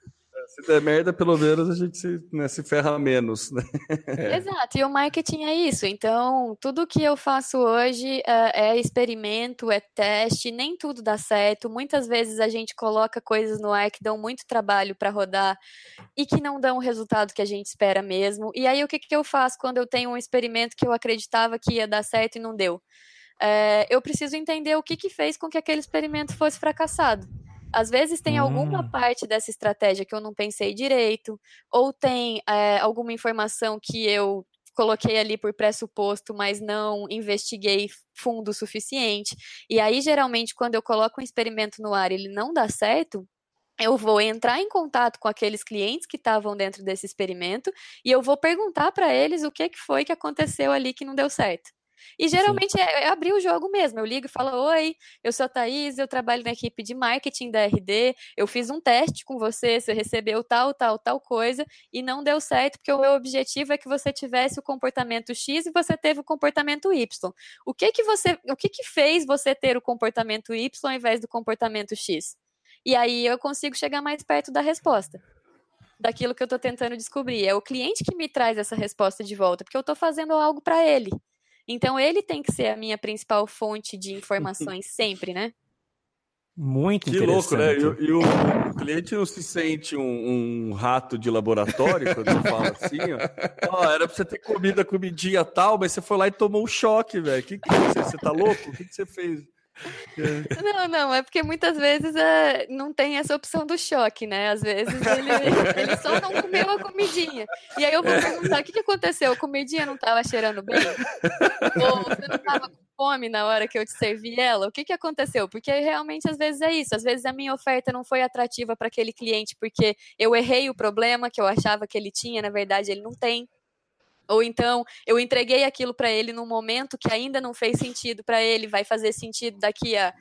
se der merda, pelo menos a gente se, né, se ferra menos, né? Exato, e o marketing é isso. Então, tudo que eu faço hoje é, é experimento, é teste, nem tudo dá certo. Muitas vezes a gente coloca coisas no ar que dão muito trabalho para rodar e que não dão o resultado que a gente espera mesmo. E aí, o que, que eu faço quando eu tenho um experimento que eu acreditava que ia dar certo e não deu? É, eu preciso entender o que, que fez com que aquele experimento fosse fracassado. Às vezes tem hum. alguma parte dessa estratégia que eu não pensei direito, ou tem é, alguma informação que eu coloquei ali por pressuposto, mas não investiguei fundo o suficiente. E aí, geralmente, quando eu coloco um experimento no ar e ele não dá certo, eu vou entrar em contato com aqueles clientes que estavam dentro desse experimento e eu vou perguntar para eles o que, que foi que aconteceu ali que não deu certo. E geralmente é, é, abrir o jogo mesmo. Eu ligo e falo: Oi, eu sou a Thaís, eu trabalho na equipe de marketing da RD. Eu fiz um teste com você, você recebeu tal, tal, tal coisa e não deu certo, porque o meu objetivo é que você tivesse o comportamento X e você teve o comportamento Y. O que que você, o que que fez você ter o comportamento Y ao invés do comportamento X? E aí eu consigo chegar mais perto da resposta daquilo que eu estou tentando descobrir. É o cliente que me traz essa resposta de volta, porque eu estou fazendo algo para ele. Então ele tem que ser a minha principal fonte de informações sempre, né? Muito que louco, né? E, e o, o, cliente não se sente um, um, rato de laboratório quando você fala assim, ó. Oh, era pra você ter comido a comidinha tal, mas você foi lá e tomou um choque, velho. Que que você, você tá louco? O que, que você fez? Não, não, é porque muitas vezes é, não tem essa opção do choque, né? Às vezes ele, ele só não comeu a comidinha. E aí eu vou perguntar: o que, que aconteceu? A comidinha não estava cheirando bem? Ou você não estava com fome na hora que eu te servi ela? O que, que aconteceu? Porque realmente às vezes é isso. Às vezes a minha oferta não foi atrativa para aquele cliente porque eu errei o problema que eu achava que ele tinha, na verdade ele não tem. Ou então, eu entreguei aquilo para ele num momento que ainda não fez sentido para ele, vai fazer sentido daqui a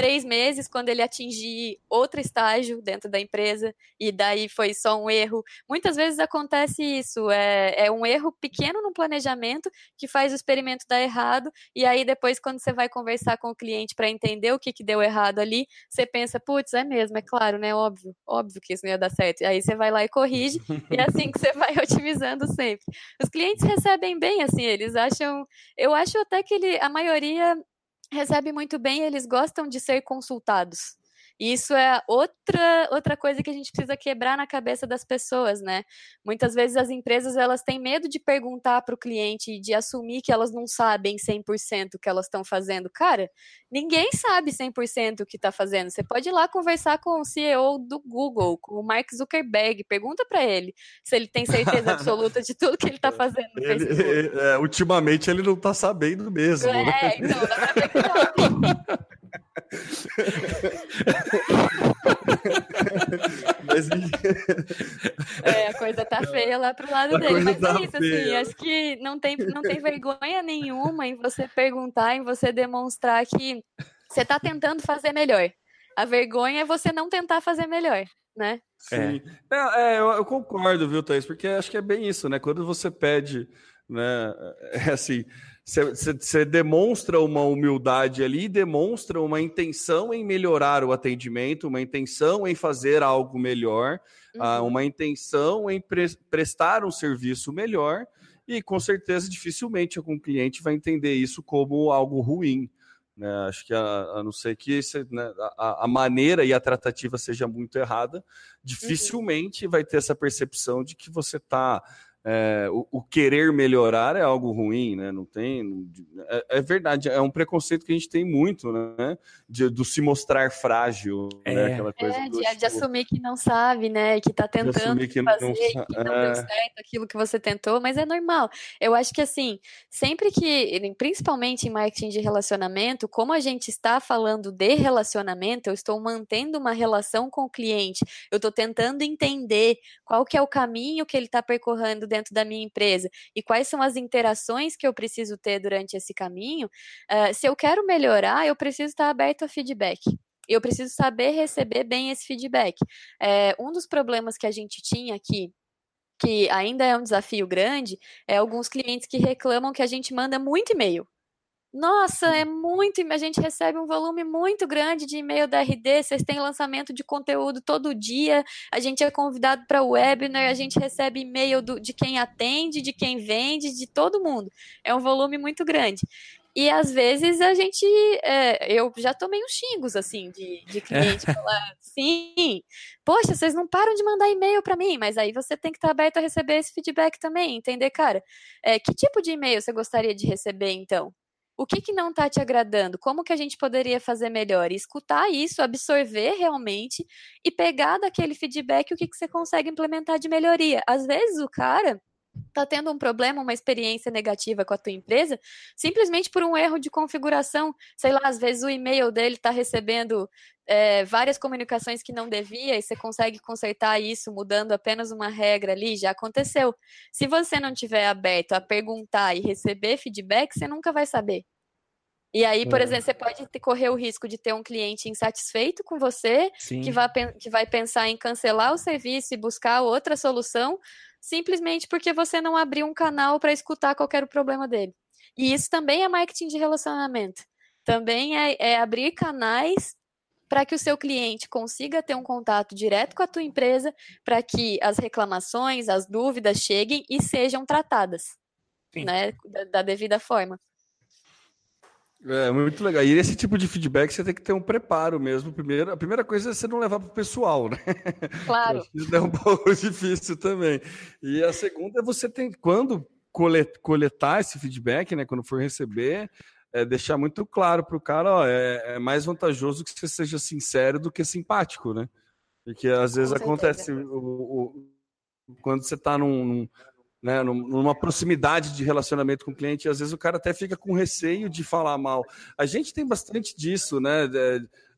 três meses quando ele atingir outro estágio dentro da empresa e daí foi só um erro. Muitas vezes acontece isso, é, é um erro pequeno no planejamento que faz o experimento dar errado e aí depois quando você vai conversar com o cliente para entender o que, que deu errado ali, você pensa, putz, é mesmo, é claro, né, óbvio, óbvio que isso não ia dar certo. Aí você vai lá e corrige e é assim que você vai otimizando sempre. Os clientes recebem bem, assim, eles acham, eu acho até que ele, a maioria recebe muito bem, eles gostam de ser consultados. E isso é outra, outra coisa que a gente precisa quebrar na cabeça das pessoas, né? Muitas vezes as empresas elas têm medo de perguntar para o cliente, de assumir que elas não sabem 100% o que elas estão fazendo. Cara, ninguém sabe 100% o que está fazendo. Você pode ir lá conversar com o CEO do Google, com o Mark Zuckerberg, pergunta para ele se ele tem certeza absoluta de tudo que ele está fazendo ele. É, ultimamente ele não está sabendo mesmo. É, né? então, dá pra ver que não. Mas... É, a coisa tá feia lá pro lado a dele. Mas tá é isso, assim, feia. assim, acho que não tem, não tem vergonha nenhuma em você perguntar, em você demonstrar que você tá tentando fazer melhor. A vergonha é você não tentar fazer melhor, né? Sim. É. É, é eu, eu, concordo, viu, Thaís? Porque acho que é bem isso, né? Quando você pede, né? É assim, você demonstra uma humildade ali, demonstra uma intenção em melhorar o atendimento, uma intenção em fazer algo melhor, ah, uhum. uh, uma intenção em pre prestar um serviço melhor, e com certeza dificilmente algum cliente vai entender isso como algo ruim. Né? Acho que a, a não ser que né, a, a, maneira e a tratativa seja muito errada, uhum. dificilmente uhum. vai ter essa percepção de que você está é, o, o, querer melhorar é algo ruim, né? Não tem. É, é, verdade, é um preconceito que a gente tem muito, né? De, do se mostrar frágil, né? é. né? Aquela coisa é, de, de, assumir que não sabe, né? Que tá tentando que fazer, não, que não deu é. certo aquilo que você tentou, mas é normal. Eu acho que assim, sempre que, principalmente em marketing de relacionamento, como a gente está falando de relacionamento, eu estou mantendo uma relação com o cliente, eu estou tentando entender qual que é o caminho que ele está percorrendo dentro da minha empresa e quais são as interações que eu preciso ter durante esse caminho, uh, se eu quero melhorar, eu preciso estar aberto a feedback eu preciso saber receber bem esse feedback. É, um dos problemas que a gente tinha aqui, que ainda é um desafio grande, é alguns clientes que reclamam que a gente manda muito e-mail. Nossa, é muito. A gente recebe um volume muito grande de e-mail da RD. Vocês têm lançamento de conteúdo todo dia. A gente é convidado para o webinar. A gente recebe e-mail do, de quem atende, de quem vende, de todo mundo. É um volume muito grande. E às vezes a gente. É, eu já tomei uns xingos, assim, de, de cliente falar, sim, poxa, vocês não param de mandar e-mail para mim, mas aí você tem que estar tá aberto a receber esse feedback também, entender, cara? É, que tipo de e-mail você gostaria de receber, então? O que, que não está te agradando? Como que a gente poderia fazer melhor? E escutar isso, absorver realmente e pegar daquele feedback o que, que você consegue implementar de melhoria. Às vezes o cara tá tendo um problema, uma experiência negativa com a tua empresa, simplesmente por um erro de configuração, sei lá, às vezes o e-mail dele está recebendo é, várias comunicações que não devia e você consegue consertar isso mudando apenas uma regra ali, já aconteceu. Se você não tiver aberto a perguntar e receber feedback, você nunca vai saber. E aí, por é. exemplo, você pode correr o risco de ter um cliente insatisfeito com você, que vai, que vai pensar em cancelar o serviço e buscar outra solução, simplesmente porque você não abriu um canal para escutar qual era o problema dele. E isso também é marketing de relacionamento. Também é, é abrir canais para que o seu cliente consiga ter um contato direto com a tua empresa, para que as reclamações, as dúvidas cheguem e sejam tratadas, né, da, da devida forma. É muito legal. E esse tipo de feedback você tem que ter um preparo mesmo. Primeiro, a primeira coisa é você não levar para o pessoal, né? Claro. Isso é um pouco difícil também. E a segunda é você tem quando coletar esse feedback, né? Quando for receber, é deixar muito claro para o cara, ó, é, é, mais vantajoso que você seja sincero do que simpático, né? Porque às vezes acontece o, o, quando você está num, num né, numa proximidade de relacionamento com o cliente, às vezes o cara até fica com receio de falar mal. A gente tem bastante disso, né?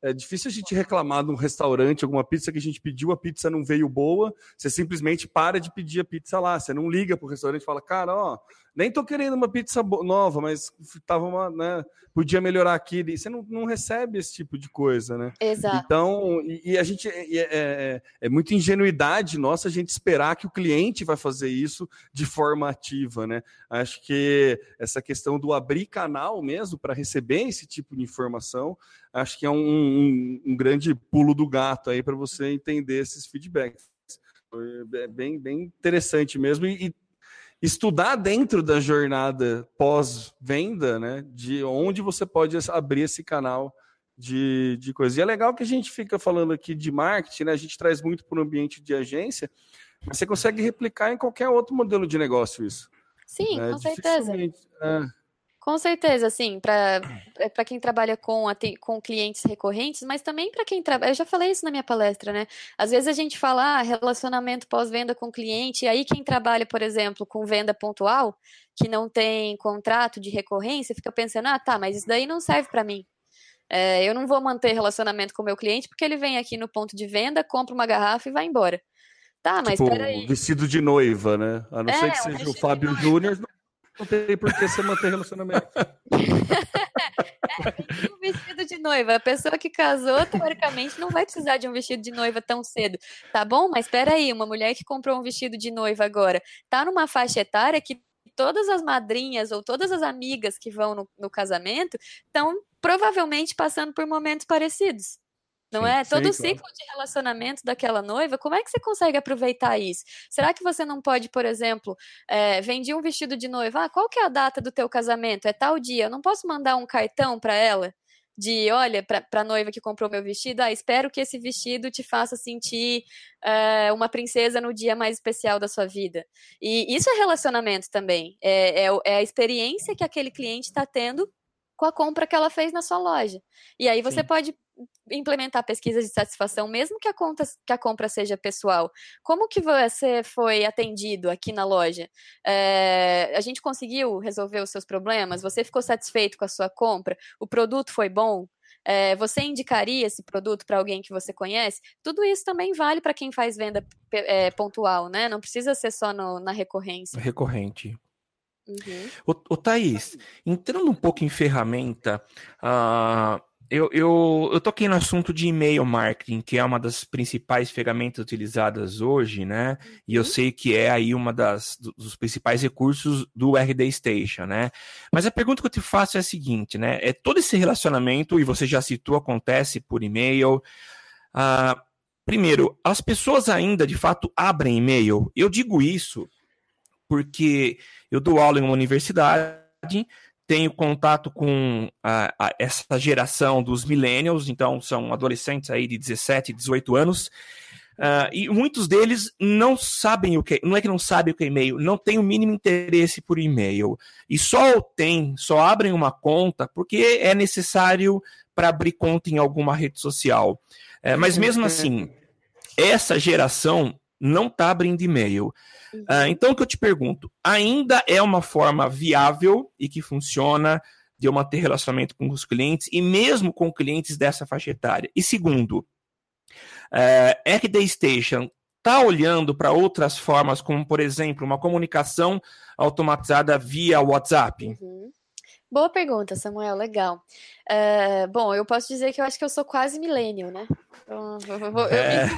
É, é difícil a gente reclamar de um restaurante, alguma pizza que a gente pediu, a pizza não veio boa, você simplesmente para de pedir a pizza lá. Você não liga pro restaurante e fala, cara, ó, nem tô querendo uma pizza nova, mas tava uma, né, podia melhorar aqui. Você não, não recebe esse tipo de coisa, né? Exato. Então, e, e a gente é, é, é muita ingenuidade nossa a gente esperar que o cliente vai fazer isso de forma ativa, né? Acho que essa questão do abrir canal mesmo para receber esse tipo de informação acho que é um, um, um grande pulo do gato aí para você entender esses feedbacks. É bem, bem interessante mesmo. E, e estudar dentro da jornada pós-venda, né? De onde você pode abrir esse canal de, de coisas. E é legal que a gente fica falando aqui de marketing, né? A gente traz muito para o ambiente de agência, mas você consegue replicar em qualquer outro modelo de negócio isso. Sim, né? com certeza. É, com certeza, assim, para quem trabalha com, com clientes recorrentes, mas também para quem trabalha. Eu já falei isso na minha palestra, né? Às vezes a gente fala ah, relacionamento pós-venda com cliente, e aí quem trabalha, por exemplo, com venda pontual, que não tem contrato de recorrência, fica pensando, ah, tá, mas isso daí não serve para mim. É, eu não vou manter relacionamento com o meu cliente porque ele vem aqui no ponto de venda, compra uma garrafa e vai embora. Tá, mas tipo, peraí. vestido de noiva, né? A não é, ser que seja o Fábio Júnior, não tem por que você manter relacionamento. é, um vestido de noiva. A pessoa que casou, teoricamente, não vai precisar de um vestido de noiva tão cedo. Tá bom? Mas espera aí, uma mulher que comprou um vestido de noiva agora, tá numa faixa etária que todas as madrinhas ou todas as amigas que vão no, no casamento estão provavelmente passando por momentos parecidos. Não sim, é? Todo o ciclo de relacionamento daquela noiva, como é que você consegue aproveitar isso? Será que você não pode, por exemplo, é, um vestido de noiva, ah, qual que é a data do teu casamento? É tal dia, eu não posso mandar um cartão para ela? de olha para a noiva que comprou meu vestido, ah, espero que esse vestido te faça sentir é, uma princesa no dia mais especial da sua vida. E isso é relacionamento também, é, é, é a experiência que aquele cliente está tendo com a compra que ela fez na sua loja. E aí você Sim. pode implementar pesquisas de satisfação, mesmo que a, conta, que a compra seja pessoal. Como que você foi atendido aqui na loja? É, a gente conseguiu resolver os seus problemas? Você ficou satisfeito com a sua compra? O produto foi bom? É, você indicaria esse produto para alguém que você conhece? Tudo isso também vale para quem faz venda é, pontual, né? Não precisa ser só no, na recorrência. Recorrente. Uhum. O, o Thaís, entrando um pouco em ferramenta, uh, eu, eu, eu toquei no assunto de e-mail marketing, que é uma das principais ferramentas utilizadas hoje, né? E eu uhum. sei que é aí uma das dos principais recursos do RD Station, né? Mas a pergunta que eu te faço é a seguinte, né? É todo esse relacionamento, e você já citou, acontece por e-mail. Uh, primeiro, as pessoas ainda de fato abrem e-mail. Eu digo isso porque eu dou aula em uma universidade tenho contato com a, a, essa geração dos millennials, então são adolescentes aí de 17, 18 anos. Uh, e muitos deles não sabem o que, não é que não sabem o que é e-mail, não tem o mínimo interesse por e-mail. E só tem, só abrem uma conta porque é necessário para abrir conta em alguma rede social. É, mas mesmo assim, essa geração não está abrindo e-mail. Uh, então, o que eu te pergunto, ainda é uma forma viável e que funciona de eu manter relacionamento com os clientes e mesmo com clientes dessa faixa etária? E segundo, é, RD Station está olhando para outras formas, como, por exemplo, uma comunicação automatizada via WhatsApp? Uhum. Boa pergunta, Samuel, legal. Uh, bom, eu posso dizer que eu acho que eu sou quase milênio, né? Então, eu, é. me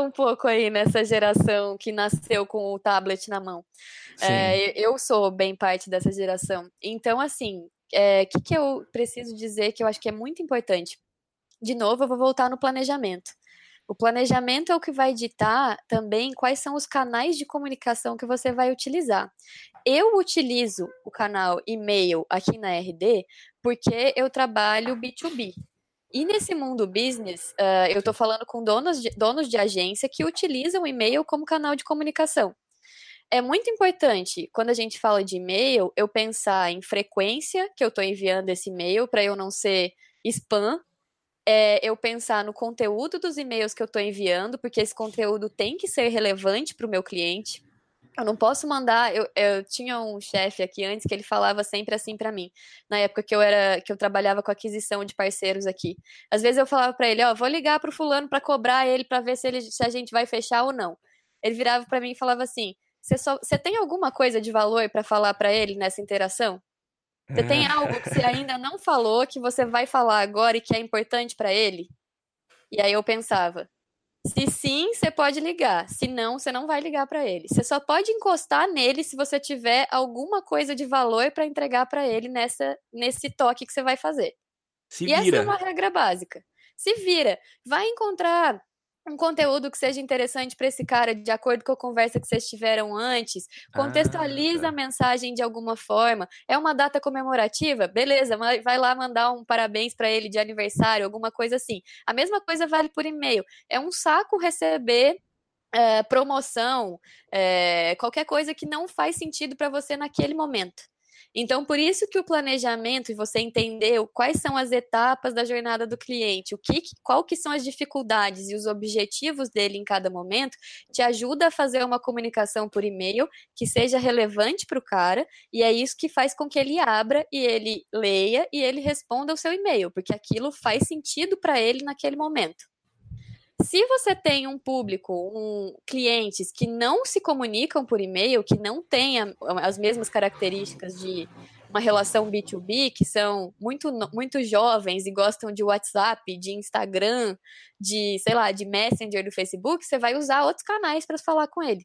um, um, pouco aí nessa geração que nasceu com o tablet na mão. Uh, eu sou bem parte dessa geração. Então, assim, o é, que, que eu preciso dizer que eu acho que é muito importante? De novo, eu vou voltar no planejamento. O planejamento é o que vai ditar também quais são os canais de comunicação que você vai utilizar. Eu utilizo o canal e-mail aqui na RD porque eu trabalho B2B. E nesse mundo business, uh, eu estou falando com donos de, donos de agência que utilizam e-mail como canal de comunicação. É muito importante, quando a gente fala de e-mail, eu pensar em frequência que eu estou enviando esse e-mail para eu não ser spam é eu pensar no conteúdo dos e-mails que eu estou enviando, porque esse conteúdo tem que ser relevante para o meu cliente. Eu não posso mandar. Eu, eu tinha um chefe aqui antes que ele falava sempre assim para mim, na época que eu era que eu trabalhava com aquisição de parceiros aqui. Às vezes eu falava para ele, ó, vou ligar pro fulano para cobrar ele para ver se ele se a gente vai fechar ou não. Ele virava para mim e falava assim: "Você só você tem alguma coisa de valor para falar para ele nessa interação?" Você tem é. algo que você ainda não falou, que você vai falar agora e que é importante para ele? E aí eu pensava, se sim, você pode ligar. Se não, você não vai ligar para ele. Você só pode encostar nele se você tiver alguma coisa de valor para entregar para ele nessa nesse toque que você vai fazer. Se e vira. essa é uma regra básica. Se vira. Vai encontrar um conteúdo que seja interessante para esse cara, de acordo com a conversa que vocês tiveram antes, contextualiza ah, tá. a mensagem de alguma forma. É uma data comemorativa? Beleza, vai lá mandar um parabéns para ele de aniversário, alguma coisa assim. A mesma coisa vale por e-mail. É um saco receber é, promoção, é, qualquer coisa que não faz sentido para você naquele momento. Então, por isso que o planejamento e você entender quais são as etapas da jornada do cliente, o que, qual que são as dificuldades e os objetivos dele em cada momento, te ajuda a fazer uma comunicação por e-mail que seja relevante para o cara, e é isso que faz com que ele abra e ele leia e ele responda o seu e-mail, porque aquilo faz sentido para ele naquele momento. Se você tem um público, um, clientes que não se comunicam por e-mail, que não têm as mesmas características de uma relação B2B, que são muito, muito jovens e gostam de WhatsApp, de Instagram, de, sei lá, de Messenger do Facebook, você vai usar outros canais para falar com ele.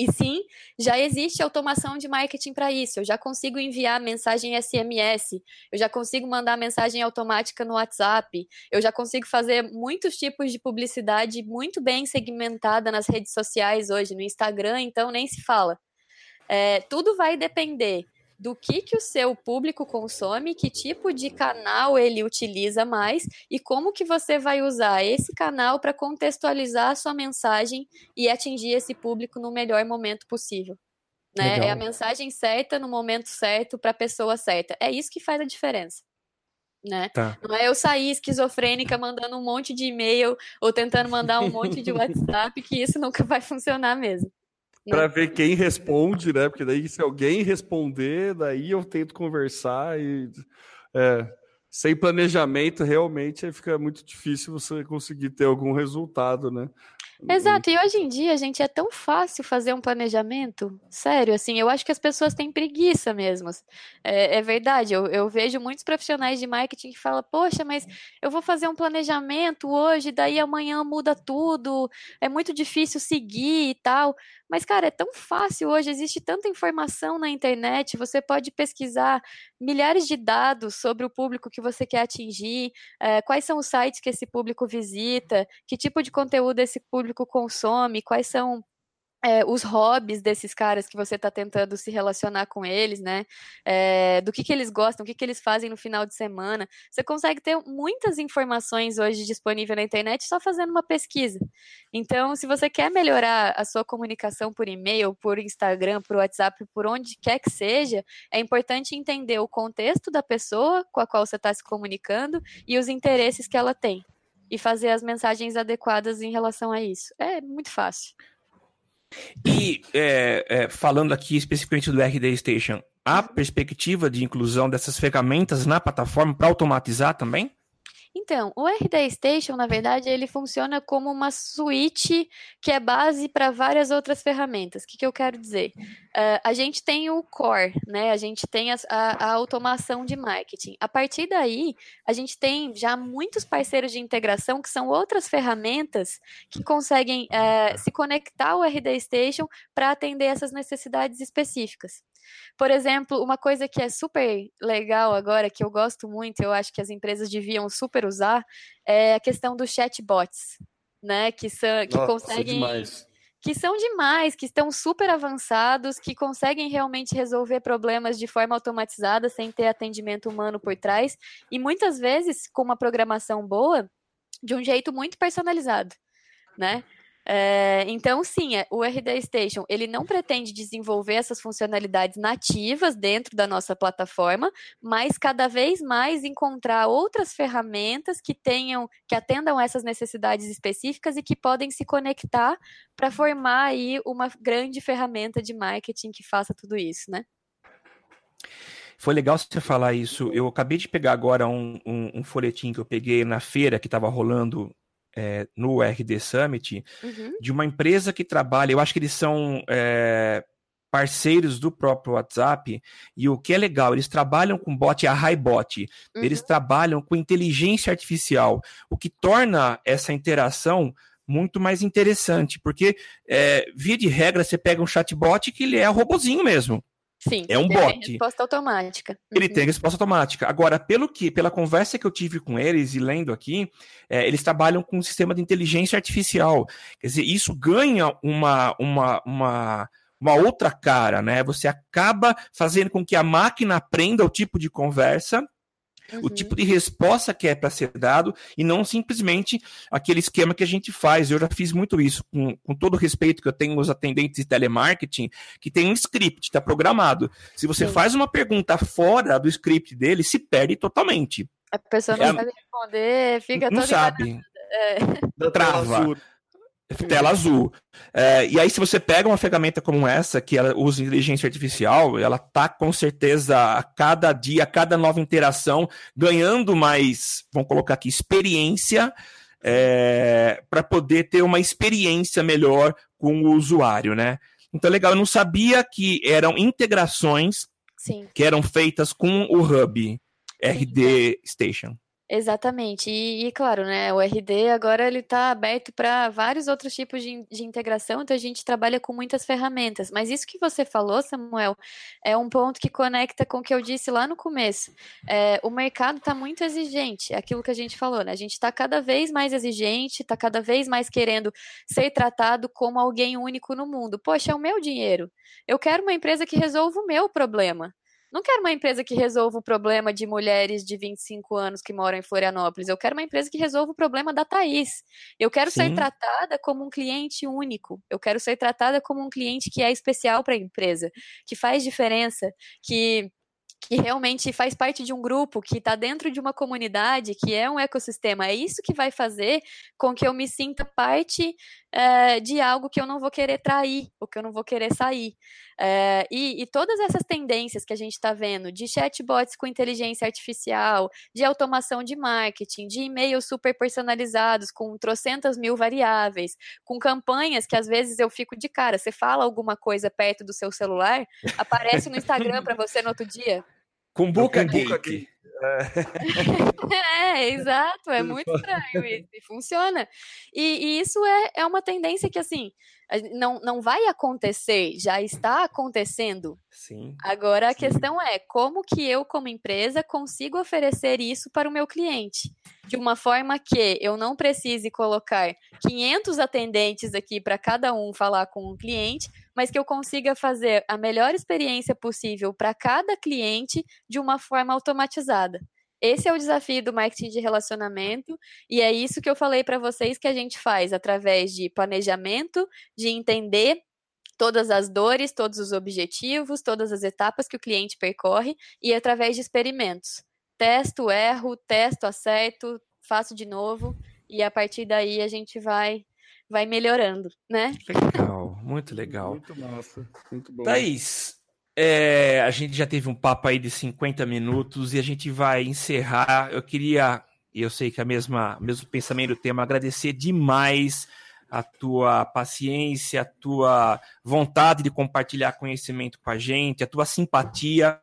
E sim, já existe automação de marketing para isso. Eu já consigo enviar mensagem SMS, eu já consigo mandar mensagem automática no WhatsApp, eu já consigo fazer muitos tipos de publicidade muito bem segmentada nas redes sociais hoje, no Instagram, então nem se fala. É, tudo vai depender do que, que o seu público consome, que tipo de canal ele utiliza mais e como que você vai usar esse canal para contextualizar a sua mensagem e atingir esse público no melhor momento possível. Né? É a mensagem certa no momento certo para a pessoa certa. É isso que faz a diferença. Né? Tá. Não é eu sair esquizofrênica mandando um monte de e-mail ou tentando mandar um monte de WhatsApp, que isso nunca vai funcionar mesmo para ver quem responde, né? Porque daí se alguém responder, daí eu tento conversar e é, sem planejamento realmente fica muito difícil você conseguir ter algum resultado, né? Exato, e hoje em dia, gente, é tão fácil fazer um planejamento. Sério, assim, eu acho que as pessoas têm preguiça mesmo. É, é verdade, eu, eu, vejo muitos profissionais de marketing que falam, poxa, mas eu vou fazer um planejamento hoje, daí amanhã muda tudo, é muito difícil seguir e tal. Mas, cara, é tão fácil hoje, existe tanta informação na internet, você pode pesquisar milhares de dados sobre o público que você quer atingir, é, quais são os sites que esse público visita, que tipo de conteúdo esse público consome, quais são é, os hobbies desses caras que você está tentando se relacionar com eles, né? É, do que, que eles gostam, o que, que eles fazem no final de semana. Você consegue ter muitas informações hoje disponíveis na internet só fazendo uma pesquisa. Então, se você quer melhorar a sua comunicação por e-mail, por Instagram, por WhatsApp, por onde quer que seja, é importante entender o contexto da pessoa com a qual você está se comunicando e os interesses que ela tem. E fazer as mensagens adequadas em relação a isso. É muito fácil. E é, é, falando aqui especificamente do RD Station, há perspectiva de inclusão dessas ferramentas na plataforma para automatizar também? Então, o RD Station, na verdade, ele funciona como uma suíte que é base para várias outras ferramentas. O que, que eu quero dizer? Uh, a gente tem o core, né? A gente tem a, a, a, automação de marketing. A partir daí, a gente tem já muitos parceiros de integração que são outras ferramentas que conseguem uh, se conectar ao RD Station para atender essas necessidades específicas. Por exemplo, uma coisa que é super legal agora, que eu gosto muito, eu acho que as empresas deviam super usar, é a questão dos chatbots, né? Que, são, que Nossa, conseguem. Que são demais, que estão super avançados, que conseguem realmente resolver problemas de forma automatizada, sem ter atendimento humano por trás, e muitas vezes com uma programação boa, de um jeito muito personalizado, né? É, então, sim, é, o RD Station ele não pretende desenvolver essas funcionalidades nativas dentro da nossa plataforma, mas cada vez mais encontrar outras ferramentas que tenham, que atendam essas necessidades específicas e que podem se conectar para formar aí uma grande ferramenta de marketing que faça tudo isso, né? Foi legal você falar isso. Eu acabei de pegar agora um, um, um folhetim que eu peguei na feira que estava rolando é, no RD Summit uhum. de uma empresa que trabalha, eu acho que eles são é, parceiros do próprio WhatsApp, e o que é legal, eles trabalham com bot, a HiBot, uhum. eles trabalham com inteligência artificial, o que torna essa interação muito mais interessante, porque é, via de regra você pega um chatbot que ele é robozinho mesmo. Sim, é um ele bot. Tem resposta automática. Ele uhum. tem resposta automática. Agora, pelo que, pela conversa que eu tive com eles e lendo aqui, é, eles trabalham com um sistema de inteligência artificial. Quer dizer, isso ganha uma, uma, uma, uma outra cara, né? Você acaba fazendo com que a máquina aprenda o tipo de conversa uhum. o tipo de resposta que é para ser dado e não simplesmente aquele esquema que a gente faz. Eu já fiz muito isso, com, com todo o respeito que eu tenho aos atendentes de telemarketing, que tem um script, está programado. Se você Sim. faz uma pergunta fora do script dele, se perde totalmente. A pessoa não é, sabe responder, fica Não sabe. É. Trava tela azul. É, e aí, se você pega uma ferramenta como essa, que ela usa inteligência artificial, ela tá com certeza a cada dia, a cada nova interação, ganhando mais, vamos colocar aqui, experiência, é, para poder ter uma experiência melhor com o usuário, né? Então, legal, eu não sabia que eram integrações Sim. que eram feitas com o Hub RD Station. Exatamente. E, e, claro, né, o RD agora ele está aberto para vários outros tipos de, de integração, então a gente trabalha com muitas ferramentas. Mas isso que você falou, Samuel, é um ponto que conecta com o que eu disse lá no começo. É, o mercado está muito exigente, aquilo que a gente falou, né? A gente está cada vez mais exigente, está cada vez mais querendo ser tratado como alguém único no mundo. Poxa, é o meu dinheiro. Eu quero uma empresa que resolva o meu problema. Não quero uma empresa que resolva o problema de mulheres de 25 anos que moram em Florianópolis. Eu quero uma empresa que resolva o problema da Thaís. Eu quero Sim. ser tratada como um cliente único. Eu quero ser tratada como um cliente que é especial para a empresa, que faz diferença, que que realmente faz parte de um grupo, que está dentro de uma comunidade, que é um ecossistema. É isso que vai fazer com que eu me sinta parte é, de algo que eu não vou querer trair, ou que eu não vou querer sair. É, e, e, todas essas tendências que a gente está vendo, de chatbots com inteligência artificial, de automação de marketing, de e-mails super personalizados, com trocentas mil variáveis, com campanhas que às vezes eu fico de cara. Você fala alguma coisa perto do seu celular, aparece no Instagram para você no outro dia. Com Buca Gate. É. é, exato, é muito estranho isso, e funciona. E, e, isso é, é uma tendência que, assim, não, não vai acontecer, já está acontecendo. Sim. Agora a sim. questão é como que eu, como empresa, consigo oferecer isso para o meu cliente? De uma forma que eu não precise colocar 500 atendentes aqui para cada um falar com o um cliente, mas que eu consiga fazer a melhor experiência possível para cada cliente de uma forma automatizada. Esse é o desafio do marketing de relacionamento e é isso que eu falei para vocês que a gente faz através de planejamento, de entender todas as dores, todos os objetivos, todas as etapas que o cliente percorre e através de experimentos. Testo, erro, testo, acerto, faço de novo e a partir daí a gente vai vai melhorando, né? Legal, muito legal. Muito massa, muito bom. Thaís, é, a gente já teve um papo aí de 50 minutos e a gente vai encerrar. Eu queria, eu sei que a mesma mesmo pensamento do tema, agradecer demais a tua paciência, a tua vontade de compartilhar conhecimento com a gente, a tua simpatia.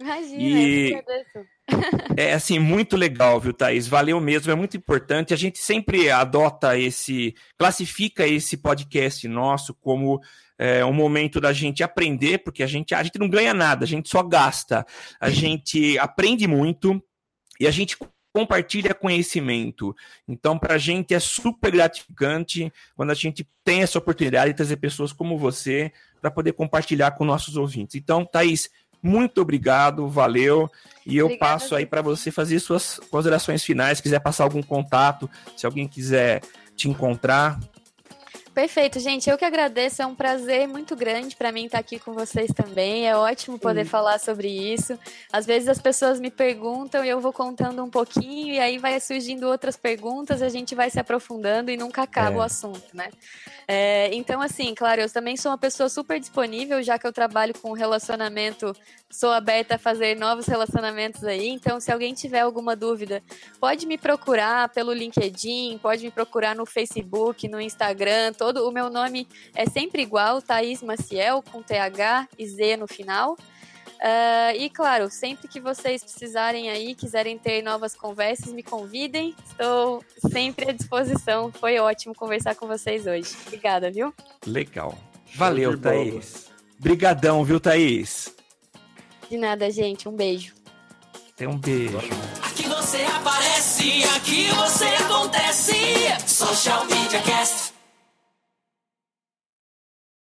Imagina, e... eu agradeço. É assim, muito legal, viu, Thaís? Valeu mesmo, é muito importante. A gente sempre adota esse, classifica esse podcast nosso como é, um momento da gente aprender, porque a gente, a gente não ganha nada, a gente só gasta. A gente aprende muito e a gente compartilha conhecimento. Então, para a gente é super gratificante quando a gente tem essa oportunidade de trazer pessoas como você para poder compartilhar com nossos ouvintes. Então, Thaís, muito obrigado, valeu. E eu Obrigada, passo aí para você fazer suas considerações finais, se quiser passar algum contato, se alguém quiser te encontrar, Perfeito, gente. Eu que agradeço. É um prazer muito grande para mim estar aqui com vocês também. É ótimo poder falar sobre isso. Às vezes as pessoas me perguntam e eu vou contando um pouquinho, e aí vai surgindo outras perguntas, a gente vai se aprofundando e nunca acaba é. o assunto, né? É, então, assim, claro, eu também sou uma pessoa super disponível, já que eu trabalho com relacionamento, sou aberta a fazer novos relacionamentos aí. Então, se alguém tiver alguma dúvida, pode me procurar pelo LinkedIn, pode me procurar no Facebook, no Instagram todo. O meu nome é sempre igual, Thaís Maciel, com TH e Z no final. Uh, e claro, sempre que vocês precisarem aí, quiserem ter novas conversas, me convidem. Estou sempre à disposição. Foi ótimo conversar com vocês hoje. Obrigada, viu? Legal. Valeu, Thaís. Obrigadão, viu, Thaís? De nada, gente. Um beijo. Tem um beijo. Aqui você aparece, aqui você acontece. Social Media Cast.